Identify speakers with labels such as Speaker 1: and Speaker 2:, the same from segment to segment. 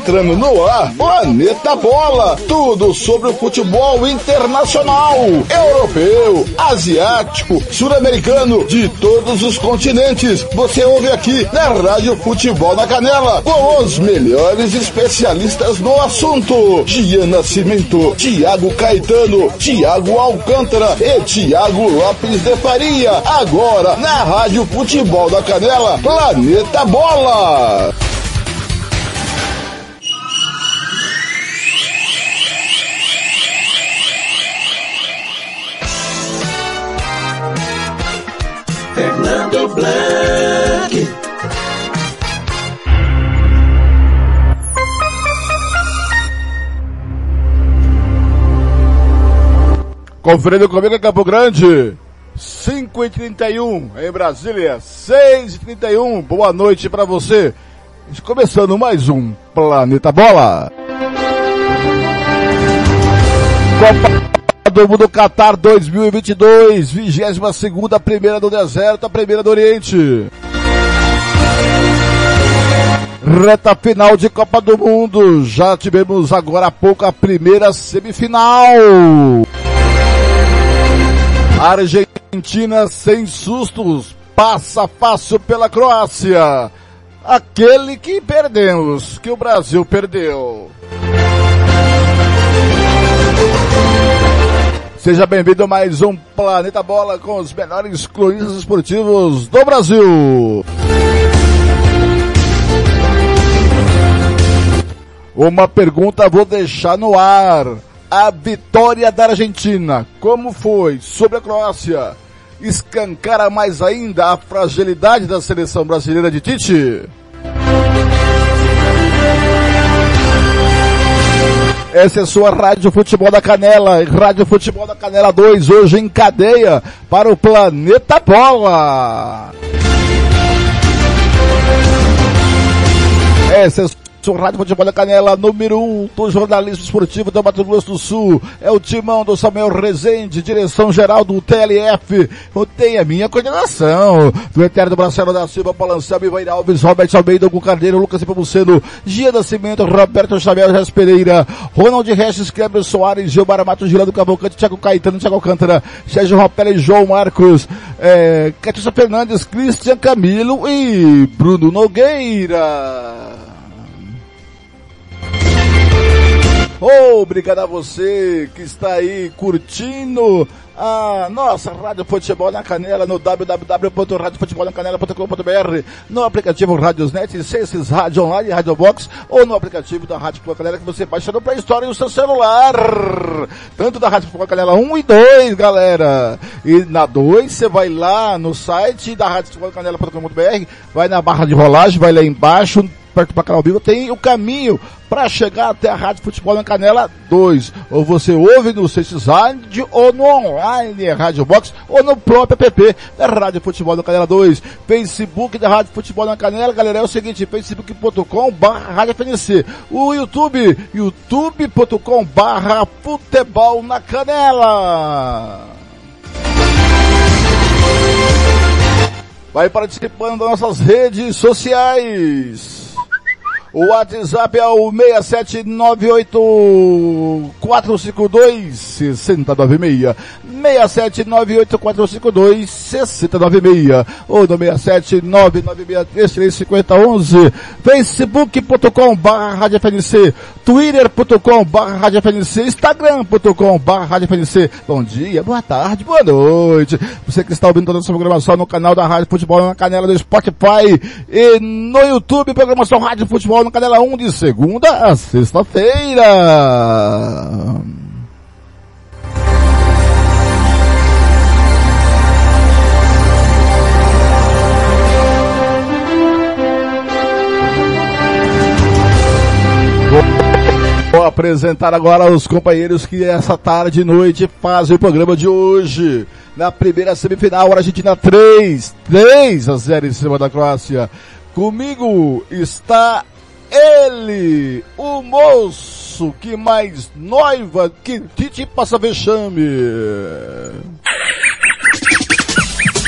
Speaker 1: Entrando no ar, Planeta Bola. Tudo sobre o futebol internacional, europeu, asiático, sul-americano, de todos os continentes. Você ouve aqui na Rádio Futebol na Canela, com os melhores especialistas no assunto. Gian Nascimento, Tiago Caetano, Tiago Alcântara e Tiago Lopes de Faria. Agora, na Rádio Futebol da Canela, Planeta Bola.
Speaker 2: Conferindo comigo em Campo Grande. 5 e 31 em Brasília, 6 e 31 Boa noite para você. Começando mais um Planeta Bola. Copa do Mundo Qatar 2022, 22 segunda, primeira do deserto, a primeira do Oriente. Reta final de Copa do Mundo. Já tivemos agora há pouco a primeira semifinal. Argentina sem sustos, passa fácil pela Croácia. Aquele que perdemos, que o Brasil perdeu. Seja bem-vindo a mais um Planeta Bola com os melhores cronistas esportivos do Brasil. Uma pergunta vou deixar no ar. A vitória da Argentina, como foi sobre a Croácia? Escancara mais ainda a fragilidade da seleção brasileira de Tite? Essa é sua Rádio Futebol da Canela, Rádio Futebol da Canela 2, hoje em cadeia para o Planeta Bola. Essa é sua Rádio Futebol da Canela, número 1 um do jornalismo esportivo do Mato Grosso do Sul. É o timão do Samuel Rezende, direção geral do TLF. Tem a minha coordenação. Do Eterno Marcelo da Silva, Palancelmo, Ivair Alves, Robert Almeida, Hugo Carneiro, Lucas Ipamuceno, Gia Nascimento, Roberto Xavier Reis Pereira, Ronald Regis, Kleber Soares, Gilmar Matos, Gilado Cavalcante, Thiago Caetano, Thiago Alcântara, Sérgio Ropelli, João Marcos, é, Catiça Fernandes, Cristian Camilo e Bruno Nogueira. Obrigado a você que está aí curtindo a nossa Rádio Futebol na Canela no www.radiofutebolnacanela.com.br no aplicativo Radiosnet, Censis Rádio Online, Rádio Box ou no aplicativo da Rádio Futebol Canela que você baixa no Play Store no seu celular. Tanto da Rádio Futebol Canela 1 e 2, galera. E na 2 você vai lá no site da Rádio Futebol Canela.com.br, vai na barra de rolagem, vai lá embaixo, perto do Bacanal Vivo, tem o caminho para chegar até a Rádio Futebol na Canela 2. Ou você ouve no Sextizade ou no online Rádio Box ou no próprio app da Rádio Futebol na Canela 2. Facebook da Rádio Futebol na Canela, galera, é o seguinte, facebook.com barra Rádio FNC. O YouTube, youtube.com barra Futebol na Canela. Vai participando das nossas redes sociais. O WhatsApp é o 67984526096. 67984526096. Ou no 67996335011. Facebook.com barra. Twitter.com FNC. Instagram.com. Bom dia, boa tarde, boa noite. Você que está ouvindo toda essa programação no canal da Rádio Futebol na Canela do Spotify e no YouTube, programação Rádio Futebol no Canela 1 de segunda a sexta-feira. Vou apresentar agora os companheiros que essa tarde e noite fazem o programa de hoje. Na primeira semifinal, Argentina 3, 3 a 0 em cima da Croácia. Comigo está ele, o moço que mais noiva que Titi passa vexame.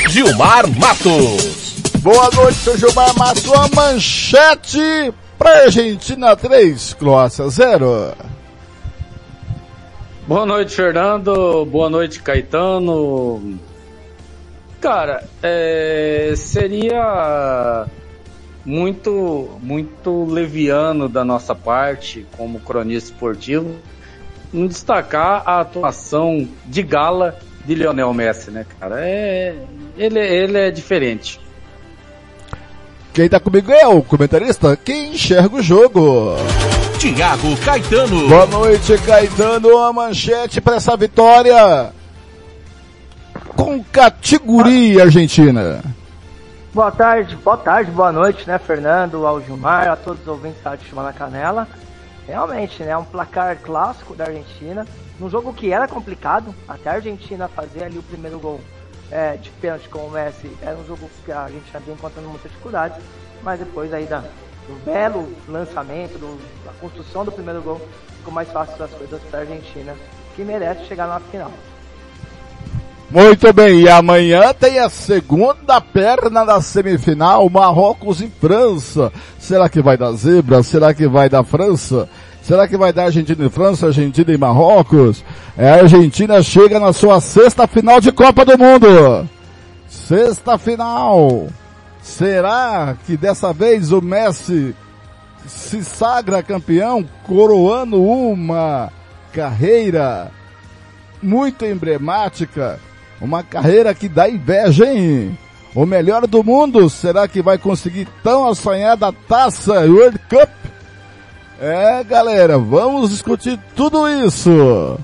Speaker 3: Gilmar Matos.
Speaker 2: Boa noite, seu Gilmar Matos. A manchete para Argentina 3, Croácia 0.
Speaker 3: Boa noite, Fernando. Boa noite, Caetano. Cara, é, seria muito, muito leviano da nossa parte, como cronista esportivo, não destacar a atuação de gala de Lionel Messi, né, cara? É, ele, ele é diferente.
Speaker 2: Quem tá comigo é o comentarista quem enxerga o jogo.
Speaker 4: Tiago Caetano.
Speaker 2: Boa noite, Caetano. A manchete para essa vitória com categoria argentina.
Speaker 5: Boa tarde, boa tarde, boa noite, né, Fernando, ao Gilmar, a todos os ouvintes da Rádio na Canela. Realmente, né, um placar clássico da Argentina, num jogo que era complicado, até a Argentina fazer ali o primeiro gol é, de pênalti com o Messi, era um jogo que a Argentina vinha encontrando muitas dificuldades, mas depois aí da, do belo lançamento, do, da construção do primeiro gol, ficou mais fácil das coisas para a Argentina, que merece chegar na final.
Speaker 2: Muito bem, e amanhã tem a segunda perna da semifinal, Marrocos e França. Será que vai dar zebra? Será que vai dar França? Será que vai dar Argentina e França, Argentina e Marrocos? É, a Argentina chega na sua sexta final de Copa do Mundo. Sexta final. Será que dessa vez o Messi se sagra campeão, coroando uma carreira muito emblemática uma carreira que dá inveja, hein? O melhor do mundo, será que vai conseguir tão assanhada taça World Cup? É, galera, vamos discutir tudo isso.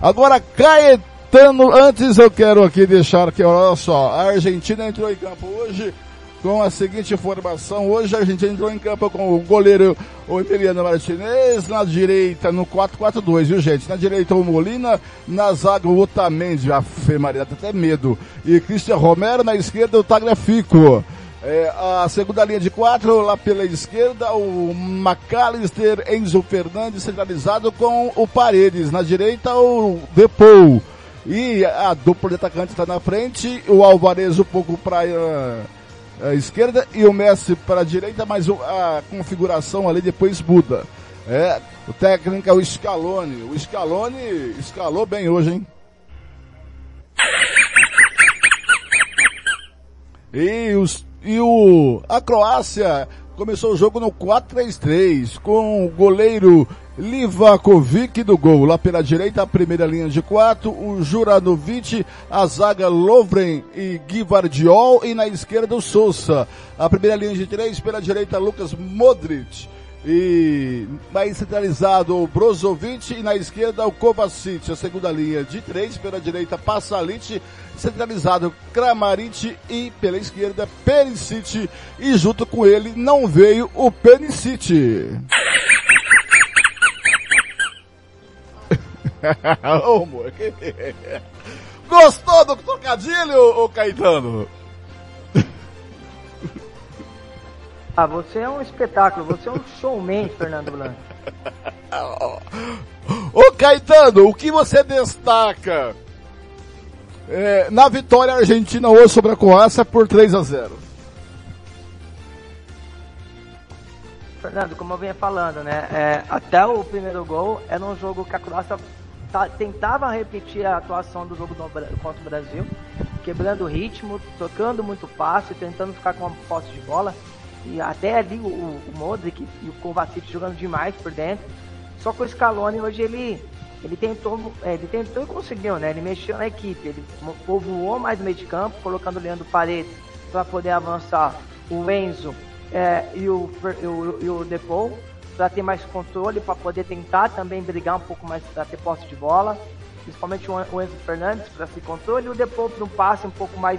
Speaker 2: Agora, Caetano, antes eu quero aqui deixar que, olha só, a Argentina entrou em campo hoje com a seguinte formação. Hoje a gente entrou em campo com o goleiro o Emiliano Martinez, na direita no 4-4-2, viu gente? Na direita o Molina, na zaga o Otamendi, a Maria, até medo. E Cristian Romero, na esquerda o Tagliafico. É, a segunda linha de quatro, lá pela esquerda, o McAllister, Enzo Fernandes, centralizado com o Paredes. Na direita, o Depou. E a dupla de atacante está na frente, o Alvarez um pouco para a esquerda e o Messi para a direita, mas a configuração ali depois muda. É, o técnico é o Scaloni. O Scaloni escalou bem hoje, hein? E, os, e o, a Croácia começou o jogo no 4-3-3 com o goleiro Livakovic do gol. Lá pela direita, a primeira linha de quatro, o Juranovic, a zaga Lovren e Guivardiol e na esquerda o Sousa. A primeira linha de três, pela direita Lucas Modric. E mais centralizado o Brozovic e na esquerda o Kovacic. A segunda linha de três, pela direita Passalic, centralizado Kramaric e pela esquerda Perisic. E junto com ele não veio o Perisic. Ô, Gostou do trocadilho, ô Caetano?
Speaker 5: Ah, você é um espetáculo, você é um showman, Fernando Blanco.
Speaker 2: Ô Caetano, o que você destaca é, na vitória argentina hoje sobre a Croácia por 3 a 0?
Speaker 5: Fernando, como eu vinha falando, né? É, até o primeiro gol era um jogo que a Croácia tá, tentava repetir a atuação do jogo do, contra o Brasil, quebrando o ritmo, tocando muito passe, tentando ficar com uma posse de bola. E até ali o, o Modric e o Kovacic jogando demais por dentro. Só que o Scaloni hoje ele, ele tentou, é, ele tentou e conseguiu, né? Ele mexeu na equipe, ele povoou mais o meio de campo, colocando o Leandro Paredes para poder avançar o Enzo é, e, o, e, o, e o Depou para ter mais controle, para poder tentar também brigar um pouco mais, para ter posse de bola, principalmente o Enzo Fernandes para ter controle, e o Depô para um passe um pouco mais,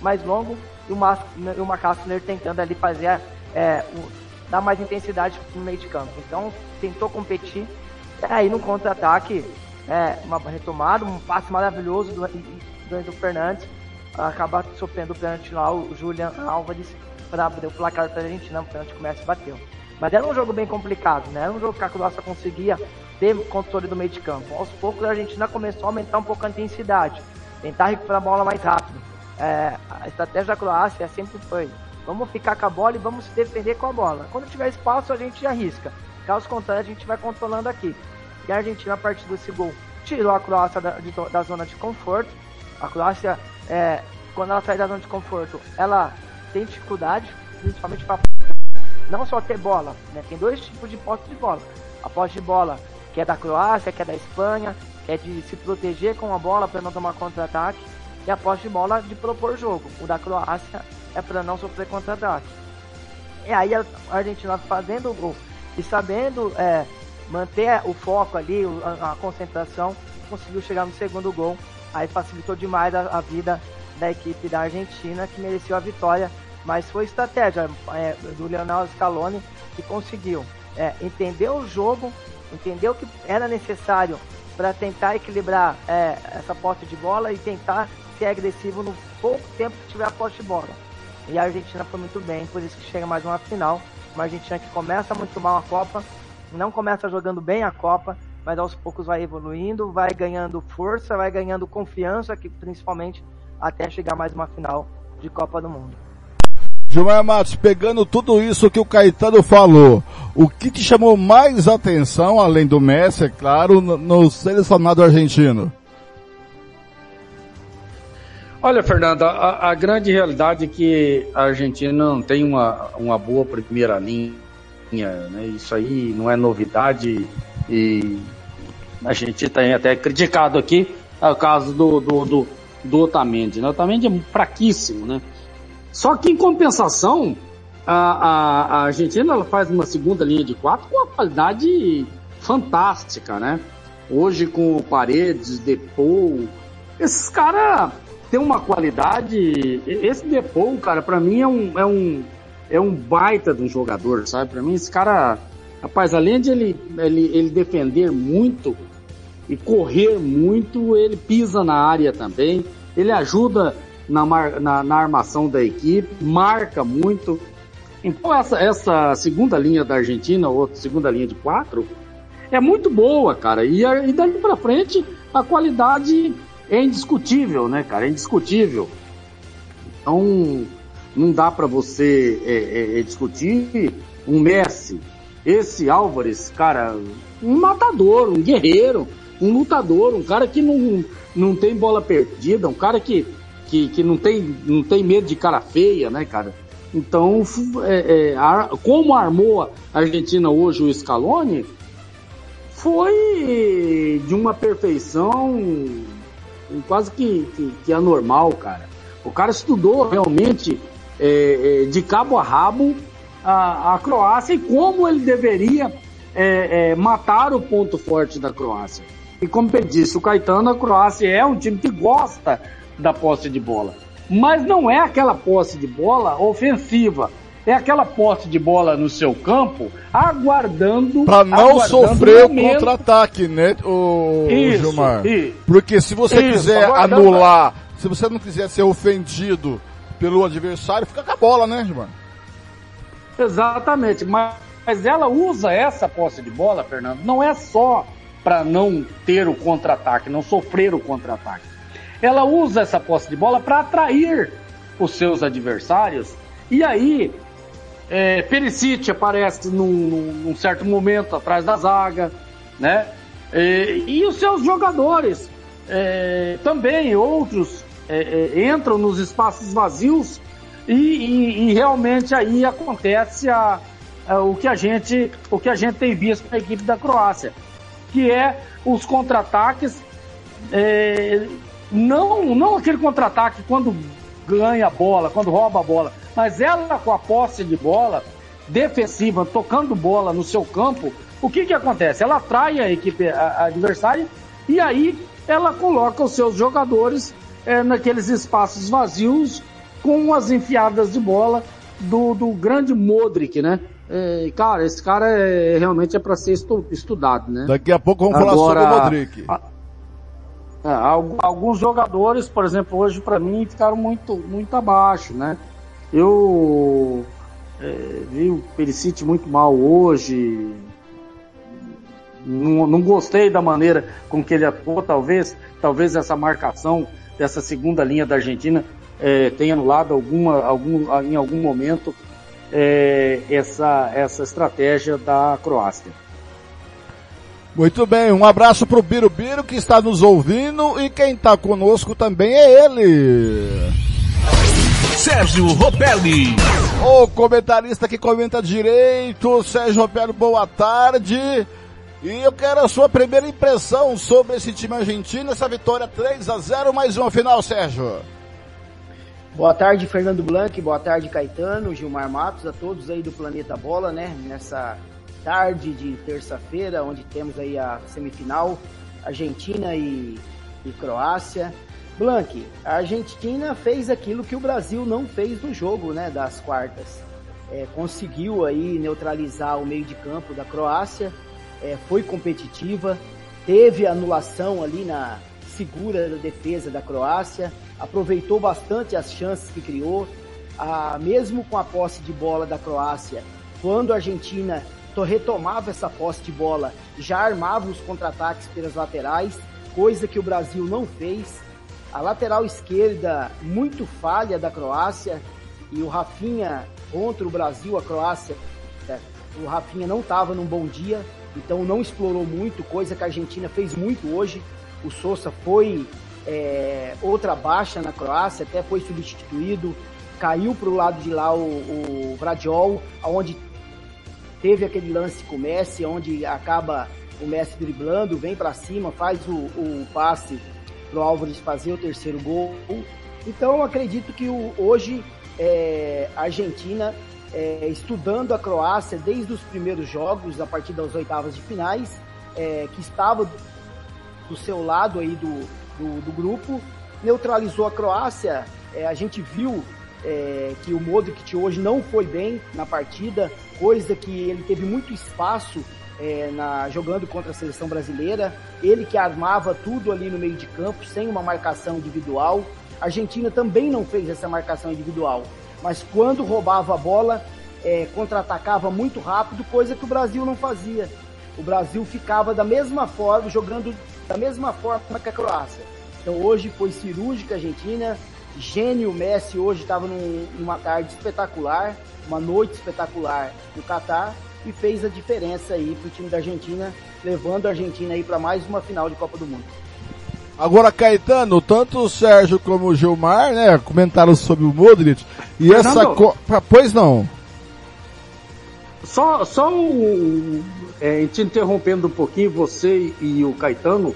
Speaker 5: mais longo, e o, Mas, e o Macassiner tentando ali fazer, é, o, dar mais intensidade no meio de campo. Então, tentou competir, aí no contra-ataque, é, uma retomada, um passe maravilhoso do, do Fernandes, acabar sofrendo o pênalti lá, o Julian Álvares, para abrir o placar para a Argentina, o pênalti começa e bateu. Mas era um jogo bem complicado, né? Era um jogo que a Croácia conseguia ter controle do meio de campo. Aos poucos a Argentina começou a aumentar um pouco a intensidade, tentar recuperar a bola mais rápido. É, a estratégia da Croácia sempre foi Vamos ficar com a bola e vamos se defender com a bola. Quando tiver espaço, a gente arrisca. Caso contrário, a gente vai controlando aqui. E a Argentina, a partir desse gol, tirou a Croácia da, de, da zona de conforto. A Croácia, é, quando ela sai da zona de conforto, ela tem dificuldade, principalmente para não só ter bola, né? Tem dois tipos de posse de bola. A posse de bola que é da Croácia, que é da Espanha, que é de se proteger com a bola para não tomar contra-ataque, e a posse de bola de propor jogo. O da Croácia é para não sofrer contra-ataque. E aí a Argentina fazendo o gol e sabendo é, manter o foco ali, a, a, concentração, conseguiu chegar no segundo gol. Aí facilitou demais a, a, vida da equipe da Argentina, que mereceu a vitória. Mas foi estratégia é, do Leonel Scaloni que conseguiu é, entender o jogo, entender o que era necessário para tentar equilibrar é, essa posse de bola e tentar ser agressivo no pouco tempo que tiver a posse de bola. E a Argentina foi muito bem, por isso que chega mais uma final. Uma Argentina que começa muito mal a Copa, não começa jogando bem a Copa, mas aos poucos vai evoluindo, vai ganhando força, vai ganhando confiança, que principalmente até chegar mais uma final de Copa do Mundo.
Speaker 2: Gilmar Matos, pegando tudo isso que o Caetano falou, o que te chamou mais atenção, além do Messi, é claro, no, selecionado argentino?
Speaker 3: Olha, Fernando, a, a, grande realidade é que a Argentina não tem uma, uma boa primeira linha, né? Isso aí não é novidade e a gente tem até criticado aqui o caso do, do, do, do Otamendi, né? O Otamendi é fraquíssimo, né? Só que em compensação, a, a, a Argentina ela faz uma segunda linha de quatro com uma qualidade fantástica, né? Hoje com Paredes, Depou, esses caras tem uma qualidade. Esse Depou, cara, para mim é um, é um é um baita de um jogador, sabe? Para mim esse cara, rapaz, além de ele, ele ele defender muito e correr muito, ele pisa na área também. Ele ajuda na, mar, na, na armação da equipe, marca muito. Então essa, essa segunda linha da Argentina, ou segunda linha de quatro, é muito boa, cara. E, e dali para frente a qualidade é indiscutível, né, cara? É indiscutível. Então, não dá para você é, é, é, discutir um Messi. Esse Álvares, cara, um matador, um guerreiro, um lutador, um cara que não, não tem bola perdida, um cara que, que, que não, tem, não tem medo de cara feia, né, cara? Então, é, é, como armou a Argentina hoje o Scaloni, foi de uma perfeição quase que, que, que anormal, cara. O cara estudou realmente é, é, de cabo a rabo a, a, Croácia e como ele deveria é, é, matar o ponto forte da Croácia. E como eu disse, o Caetano, a Croácia é um time que gosta da posse de bola. Mas não é aquela posse de bola ofensiva é aquela posse de bola no seu campo, aguardando.
Speaker 2: Para não aguardando sofrer o contra-ataque, né, o isso, Gilmar? Isso, Porque se você isso, quiser anular, se você não quiser ser ofendido pelo adversário, fica com a bola, né, Gilmar?
Speaker 3: Exatamente, mas, mas ela usa essa posse de bola, Fernando, não é só para não ter o contra-ataque, não sofrer o contra-ataque. Ela usa essa posse de bola para atrair os seus adversários e aí é, Perisic aparece num, num, certo momento atrás da zaga, né? E, e os seus jogadores é, também, outros, é, é entram nos espaços vazios e, e, e realmente aí acontece a, a, o, que a gente, o que a gente tem visto na equipe da Croácia, que é os contra-ataques, é, não, não aquele contra-ataque quando ganha a bola, quando rouba a bola, mas ela com a posse de bola defensiva, tocando bola no seu campo, o que que acontece? Ela atrai a equipe a, a adversária e aí ela coloca os seus jogadores é, naqueles espaços vazios com as enfiadas de bola do, do grande Modric, né? É, cara, esse cara é, realmente é para ser estu, estudado, né?
Speaker 2: Daqui a pouco vamos Agora, falar sobre o Modric. A,
Speaker 3: é, alguns jogadores, por exemplo, hoje para mim ficaram muito, muito abaixo, né? Eu é, vi o Perisic muito mal hoje. Não, não, gostei da maneira com que ele atuou, talvez, talvez essa marcação dessa segunda linha da Argentina é, tenha anulado alguma, algum, em algum momento é, essa, essa estratégia da Croácia.
Speaker 2: Muito bem, um abraço pro Birubiru que está nos ouvindo e quem está conosco também é ele.
Speaker 4: Sérgio Ropelli.
Speaker 2: O comentarista que comenta direito, Sérgio Ropelli, boa tarde. E eu quero a sua primeira impressão sobre esse time argentino, essa vitória 3 a 0 mais uma final, Sérgio.
Speaker 6: Boa tarde, Fernando Blanc, boa tarde, Caetano, Gilmar Matos, a todos aí do Planeta Bola, né? Nessa tarde de terça-feira, onde temos aí a semifinal, Argentina e, e Croácia. Blank, a Argentina fez aquilo que o Brasil não fez no jogo, né, das quartas. É, conseguiu aí neutralizar o meio de campo da Croácia, é, foi competitiva, teve anulação ali na segura da defesa da Croácia, aproveitou bastante as chances que criou, a, mesmo com a posse de bola da Croácia, quando a Argentina retomava essa posse de bola, já armava os contra-ataques pelas laterais, coisa que o Brasil não fez. A lateral esquerda muito falha da Croácia e o Rafinha contra o Brasil, a Croácia, é, o Rafinha não estava num bom dia, então não explorou muito, coisa que a Argentina fez muito hoje. O Sousa foi é, outra baixa na Croácia, até foi substituído, caiu para o lado de lá o, o Vradiol, onde teve aquele lance com o Messi, onde acaba o Messi driblando, vem para cima, faz o, o passe pro Álvares fazer o terceiro gol. Então acredito que o, hoje é, a Argentina, é, estudando a Croácia desde os primeiros jogos, a partir das oitavas de finais, é, que estava do seu lado aí do, do, do grupo, neutralizou a Croácia. É, a gente viu é, que o Modric hoje não foi bem na partida, coisa que ele teve muito espaço é, na, jogando contra a seleção brasileira, ele que armava tudo ali no meio de campo, sem uma marcação individual. A Argentina também não fez essa marcação individual, mas quando roubava a bola, é, contra-atacava muito rápido, coisa que o Brasil não fazia. O Brasil ficava da mesma forma, jogando da mesma forma que a Croácia. Então hoje foi cirúrgica a Argentina, gênio Messi hoje estava num, numa tarde espetacular, uma noite espetacular no Catar e fez a diferença aí para o time da Argentina, levando a Argentina aí para mais uma final de Copa do Mundo.
Speaker 2: Agora, Caetano, tanto o Sérgio como o Gilmar, né, comentaram sobre o Modric e essa co... pois não.
Speaker 3: Só, só um, é, te interrompendo um pouquinho, você e o Caetano,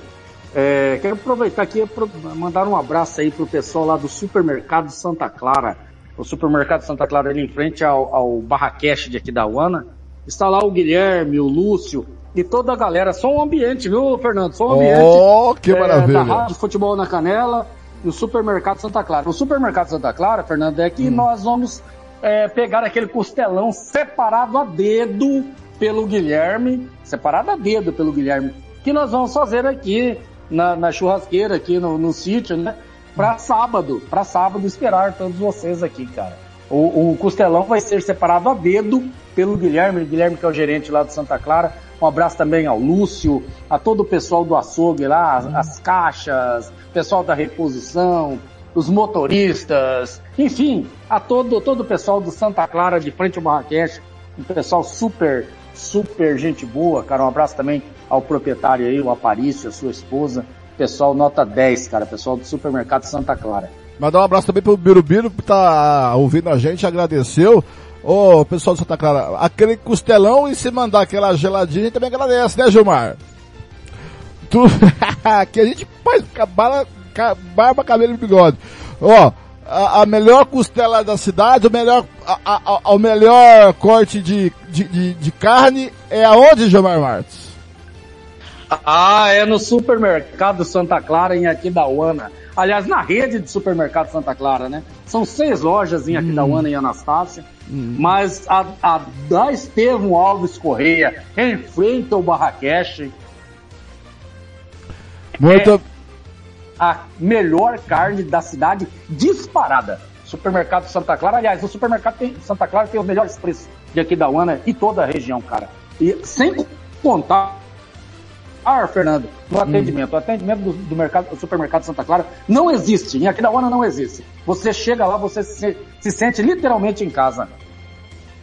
Speaker 3: é, quero aproveitar aqui e mandar um abraço aí pro pessoal lá do Supermercado Santa Clara. O Supermercado Santa Clara ali em frente ao, ao Barraqueche de Aquidauana. Está lá o Guilherme, o Lúcio e toda a galera. Só um ambiente, viu, Fernando? Só um ambiente.
Speaker 2: Oh, que é, maravilha. Da
Speaker 3: Rádio Futebol na Canela e o Supermercado Santa Clara. O Supermercado Santa Clara, Fernando, é que hum. nós vamos é, pegar aquele costelão separado a dedo pelo Guilherme, separado a dedo pelo Guilherme, que nós vamos fazer aqui na, na churrasqueira aqui no, no sítio, né? Pra sábado, pra sábado esperar todos vocês aqui, cara. O, o costelão vai ser separado a dedo pelo Guilherme, Guilherme que é o gerente lá de Santa Clara. Um abraço também ao Lúcio, a todo o pessoal do açougue lá, as, as caixas, pessoal da reposição, os motoristas, enfim, a todo, todo o pessoal do Santa Clara de frente ao Marrakech, um pessoal super, super gente boa, cara. Um abraço também ao proprietário aí, o Aparício, a sua esposa. Pessoal nota 10, cara, pessoal do supermercado Santa Clara.
Speaker 2: Mandar um abraço também pro Birubiru que tá ouvindo a gente, agradeceu. Ô, oh, pessoal do Santa Clara, aquele costelão e se mandar aquela geladinha, a gente também agradece, né, Gilmar? Tu, que a gente faz barba, barba, cabelo e bigode. Ó, oh, a, a, melhor costela da cidade, o melhor, a, a, o melhor corte de, de, de, de carne é aonde, Gilmar Martins?
Speaker 3: Ah, é no supermercado Santa Clara em Aquidauana. Aliás, na rede de supermercado Santa Clara, né? São seis lojas em Aquidauana hum. e Anastácia. Hum. Mas a, a da Estevão Alves Correia, em frente ao Barraqueche.
Speaker 2: Muito. É
Speaker 3: a melhor carne da cidade disparada. Supermercado Santa Clara. Aliás, o supermercado tem, Santa Clara tem os melhores preços de Aquidauana e toda a região, cara. E sem contar ar, Fernando, no hum. atendimento. O atendimento do, do, mercado, do supermercado Santa Clara não existe. Em Aquidauana não existe. Você chega lá, você se, se sente literalmente em casa.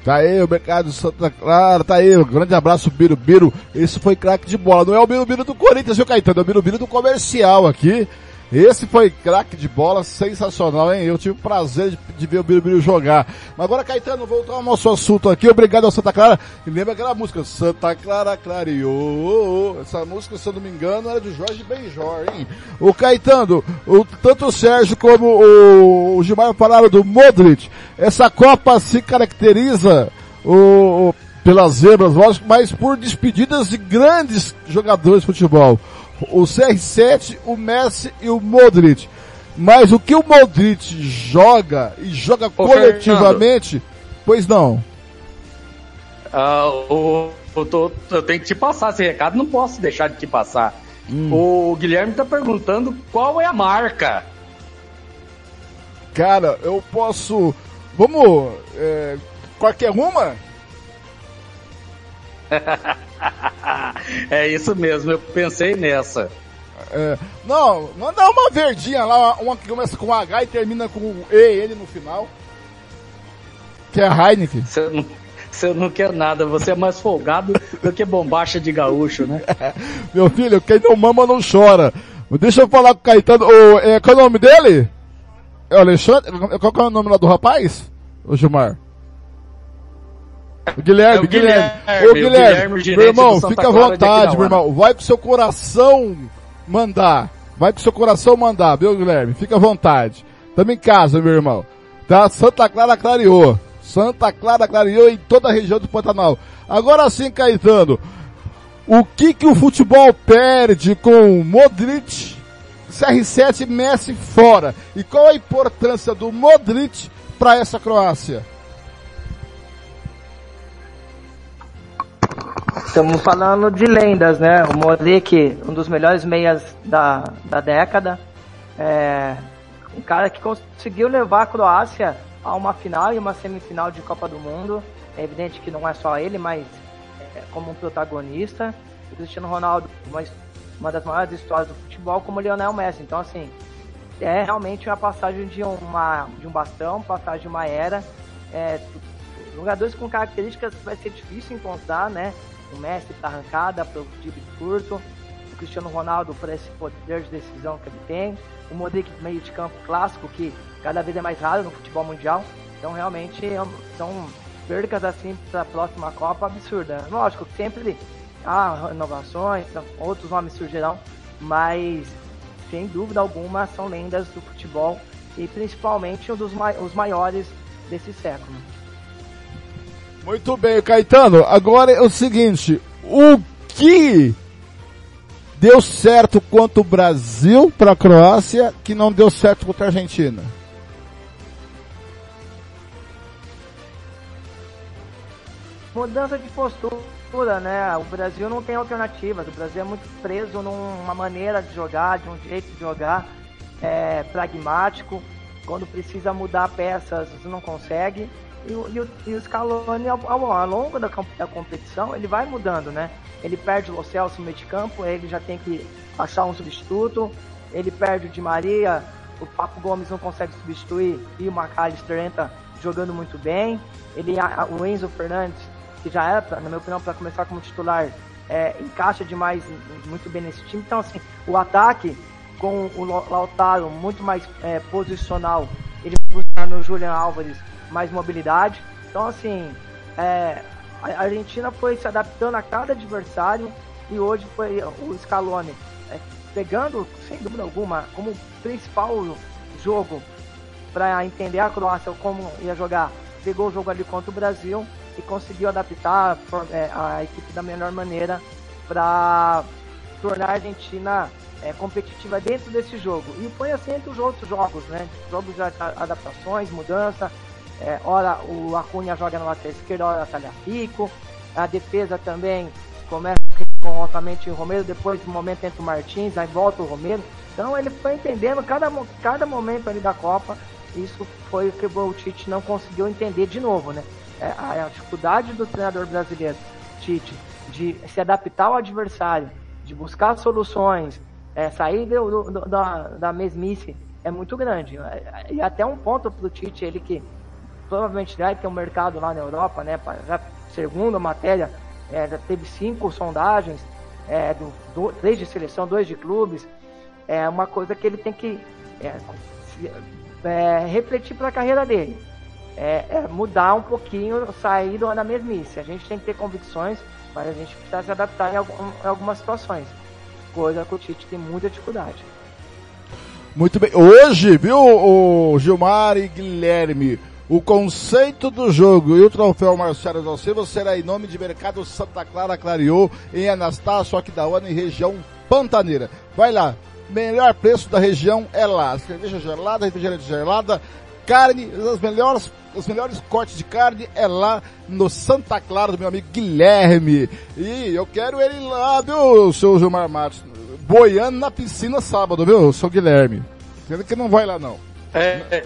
Speaker 2: Tá aí o mercado Santa Clara, tá aí, um grande abraço, Birubiru. Esse foi craque de bola. Não é o Birubiru do Corinthians, viu, Caetano? É o Birubiru do comercial aqui. Esse foi craque de bola, sensacional, hein? Eu tive o prazer de, de ver o Birubiru jogar. Mas agora, Caetano, voltar ao nosso assunto aqui. Obrigado ao Santa Clara. E lembra aquela música, Santa Clara clareou. Essa música, se eu não me engano, era do Jorge Benjor, hein? O Caetano, o, tanto o Sérgio como o, o Gilmar falaram do Modric. Essa Copa se caracteriza o, o pelas zebras, lógico, mas por despedidas de grandes jogadores de futebol o CR7, o Messi e o Modric. Mas o que o Modric joga e joga Ô, coletivamente, Fernando. pois não.
Speaker 3: Uh, eu, tô, eu, tenho que te passar esse recado, não posso deixar de te passar. Hum. O Guilherme está perguntando qual é a marca.
Speaker 2: Cara, eu posso. Vamos. É, qualquer uma?
Speaker 3: é isso mesmo, eu pensei nessa.
Speaker 2: É, não, manda uma verdinha lá, uma que começa com H e termina com E ele no final. Que é Heineken.
Speaker 3: Você não, você não quer nada, você é mais folgado do que bombacha de gaúcho, né?
Speaker 2: Meu filho, quem não mama não chora. Deixa eu falar com o Caetano. O, é, qual é o nome dele? É o Alexandre? Qual é o nome lá do rapaz? O Gilmar? Guilherme, é Guilherme. Guilherme. Ô Guilherme, Guilherme meu irmão, fica à vontade, meu irmão. Vai pro seu coração mandar. Vai pro seu coração mandar, viu, Guilherme? Fica à vontade. Tamo em casa, meu irmão. Tá? Santa Clara clareou. Santa Clara clareou em toda a região do Pantanal. Agora sim, Caetano. O que que o futebol perde com Modric, CR7 e Messi fora? E qual a importância do Modric para essa Croácia?
Speaker 5: Estamos falando de lendas, né? O Modric, um dos melhores meias da, da década. É, um cara que conseguiu levar a Croácia a uma final e uma semifinal de Copa do Mundo. É evidente que não é só ele, mas é, como um protagonista. O Cristiano Ronaldo, uma, uma das maiores histórias do futebol, como o Lionel Messi. Então, assim, é realmente uma passagem de, uma, de um bastão, passagem de uma era. É, jogadores com características vai ser difícil encontrar, né? O Messi para arrancada, para o drible curto. O Cristiano Ronaldo para esse poder de decisão que ele tem. O Modric meio de campo clássico, que cada vez é mais raro no futebol mundial. Então, realmente, é são percas assim para a próxima Copa absurda. Lógico que sempre há inovações, outros nomes surgirão, mas sem dúvida alguma são lendas do futebol e principalmente um dos os maiores desse século.
Speaker 2: Muito bem, Caetano. Agora é o seguinte: o que deu certo quanto o Brasil para a Croácia que não deu certo contra a Argentina?
Speaker 5: Mudança de postura, né? O Brasil não tem alternativas. O Brasil é muito preso numa maneira de jogar, de um jeito de jogar, é, pragmático. Quando precisa mudar peças, não consegue. E o, e o, e o Scaloni, ao, ao, longo da, da, competição, ele vai mudando, né? Ele perde o Lo Celso no meio de campo, ele já tem que achar um substituto. Ele perde o Di Maria, o Papo Gomes não consegue substituir e o McAllister entra jogando muito bem. Ele, o Enzo Fernandes, que já era, na minha opinião, para começar como titular, é, encaixa demais muito bem nesse time. Então, assim, o ataque com o Lautaro muito mais é, posicional, ele buscar no Julian Álvares mais mobilidade. Então, assim, é, a Argentina foi se adaptando a cada adversário e hoje foi o Scaloni é, pegando, sem dúvida alguma, como principal jogo para entender a Croácia como ia jogar. Pegou o jogo ali contra o Brasil e conseguiu adaptar é, a equipe da melhor maneira para tornar a Argentina é, competitiva dentro desse jogo. E foi assim entre os outros jogos, né? Jogos de adaptações, mudança, é, ora o Acunha joga na lateral esquerda, ora Talhafico. A defesa também começa com altamente o Romero, depois do momento entra o Martins, aí volta o Romero. Então ele foi entendendo cada, cada momento ali da Copa. Isso foi o que o Tite não conseguiu entender de novo, né? É, a, a dificuldade do treinador brasileiro, Tite, de se adaptar ao adversário, de buscar soluções, é, sair do, do, da, da mesmice é muito grande. E até um ponto para o Tite, ele que provavelmente vai ter um mercado lá na Europa, né? Já, segundo a matéria, é, já teve cinco sondagens, é, do, do, três de seleção, dois de clubes. É uma coisa que ele tem que é, é, refletir para a carreira dele. É, é, mudar um pouquinho, sair da mesmice. A gente tem que ter convicções, mas a gente precisa se adaptar em, algum, em algumas situações. Coisa que o Tite tem muita dificuldade.
Speaker 2: Muito bem. Hoje, viu, o Gilmar e Guilherme, o conceito do jogo e o troféu Marcelo da Silva será em nome de Mercado Santa Clara Clareou, em Anastácio, aqui da UAN, em região Pantaneira. Vai lá, melhor preço da região é lá. Cerveja gelada, refrigerante gelada, carne, as melhores, os melhores cortes de carne é lá no Santa Clara do meu amigo Guilherme. E eu quero ele lá, viu, seu Gilmar Matos? Boiando na piscina sábado, viu, seu Guilherme? Sendo que não vai lá não.
Speaker 3: É,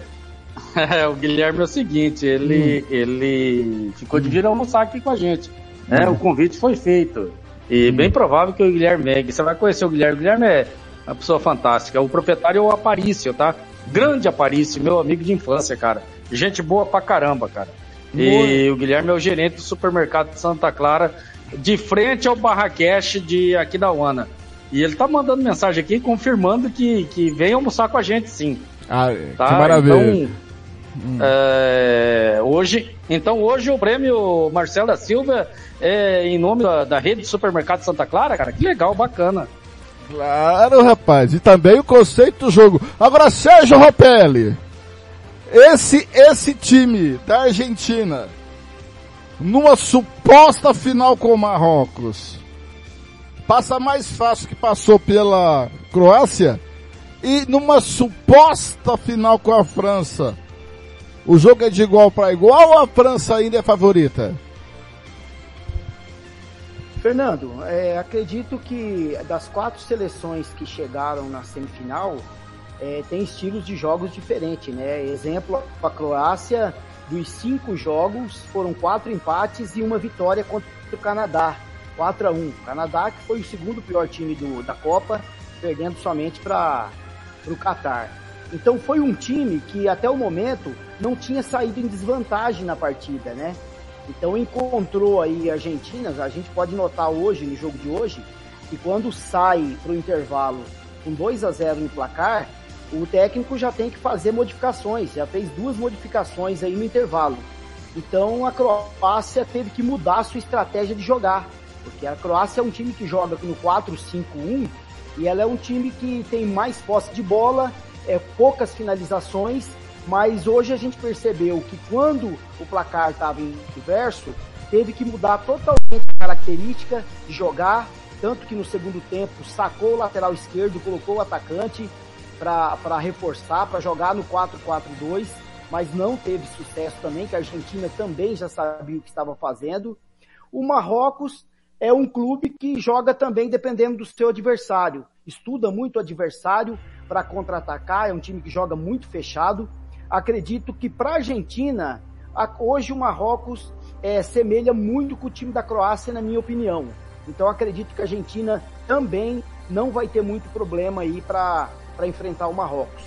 Speaker 3: é, o Guilherme é o seguinte, ele, hum. ele ficou de vir almoçar aqui com a gente. Né? Hum. O convite foi feito. E hum. bem provável que o Guilherme venha. Você vai conhecer o Guilherme. O Guilherme é uma pessoa fantástica. O proprietário é o Aparício, tá? Grande Aparício, meu amigo de infância, cara. Gente boa pra caramba, cara. E o Guilherme é o gerente do supermercado de Santa Clara, de frente ao Barraqueche de aqui da UANA. E ele tá mandando mensagem aqui confirmando que, que vem almoçar com a gente, sim.
Speaker 2: Ah, tá? que maravilha.
Speaker 3: Então, hum. é, hoje, então hoje o prêmio Marcelo da Silva é em nome da, da rede de supermercado Santa Clara, cara. Que legal, bacana.
Speaker 2: Claro, rapaz. E também o conceito do jogo. Agora, Sérgio Ropelli. Esse, esse time da Argentina, numa suposta final com o Marrocos, passa mais fácil que passou pela Croácia e numa suposta final com a França. O jogo é de igual para igual ou a França ainda é favorita?
Speaker 6: Fernando, é, acredito que das quatro seleções que chegaram na semifinal, é, tem estilos de jogos diferentes, né? Exemplo, a Croácia, dos cinco jogos, foram quatro empates e uma vitória contra o Canadá, 4 a 1 O Canadá, que foi o segundo pior time do, da Copa, perdendo somente para o Catar. Então foi um time que até o momento não tinha saído em desvantagem na partida, né? Então encontrou aí Argentinas, a gente pode notar hoje, no jogo de hoje, que quando sai para o intervalo com 2 a 0 no placar, o técnico já tem que fazer modificações, já fez duas modificações aí no intervalo. Então a Croácia teve que mudar a sua estratégia de jogar, porque a Croácia é um time que joga no 4-5-1 e ela é um time que tem mais posse de bola, é, poucas finalizações mas hoje a gente percebeu que quando o placar estava inverso, teve que mudar totalmente a característica de jogar, tanto que no segundo tempo sacou o lateral esquerdo, colocou o atacante para reforçar, para jogar no 4-4-2, mas não teve sucesso também, que a Argentina também já sabia o que estava fazendo. O Marrocos é um clube que joga também dependendo do seu adversário, estuda muito o adversário para contra-atacar, é um time que joga muito fechado, acredito que para a Argentina, hoje o Marrocos é, semelha muito com o time da Croácia, na minha opinião. Então acredito que a Argentina também não vai ter muito problema aí para enfrentar o Marrocos.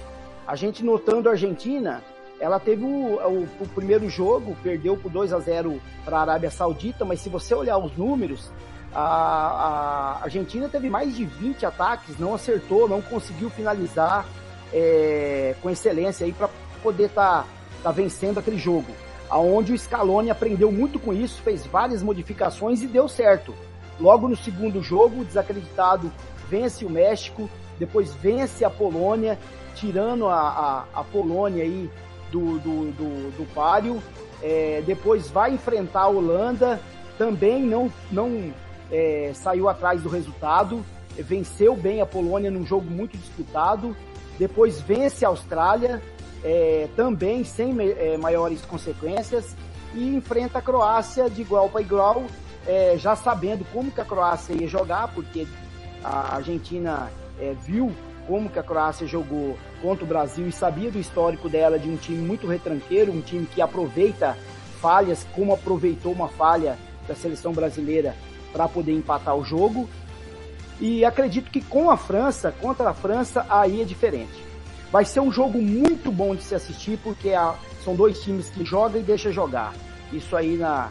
Speaker 6: A gente notando a Argentina, ela teve o, o, o primeiro jogo, perdeu por 2 a 0 para a Arábia Saudita, mas se você olhar os números, a, a, Argentina teve mais de 20 ataques, não acertou, não conseguiu finalizar é, com excelência aí para poder estar tá, tá vencendo aquele jogo. Aonde o Scaloni aprendeu muito com isso, fez várias modificações e deu certo. Logo no segundo jogo, o desacreditado vence o México, depois vence a Polônia, tirando a, a, a Polônia aí do, do, do, do páreo. É, depois vai enfrentar a Holanda, também não, não é, saiu atrás do resultado, venceu bem a Polônia num jogo muito disputado. Depois vence a Austrália, é, também sem é, maiores consequências e enfrenta a Croácia de igual para igual, é, já sabendo como que a Croácia ia jogar, porque a Argentina é, viu como que a Croácia jogou contra o Brasil e sabia do histórico dela de um time muito retranqueiro, um time que aproveita falhas, como aproveitou uma falha da seleção brasileira para poder empatar o jogo. E acredito que com a França, contra a França, aí é diferente. Vai ser um jogo muito bom de se assistir, porque a, são dois times que jogam e deixam jogar. Isso aí na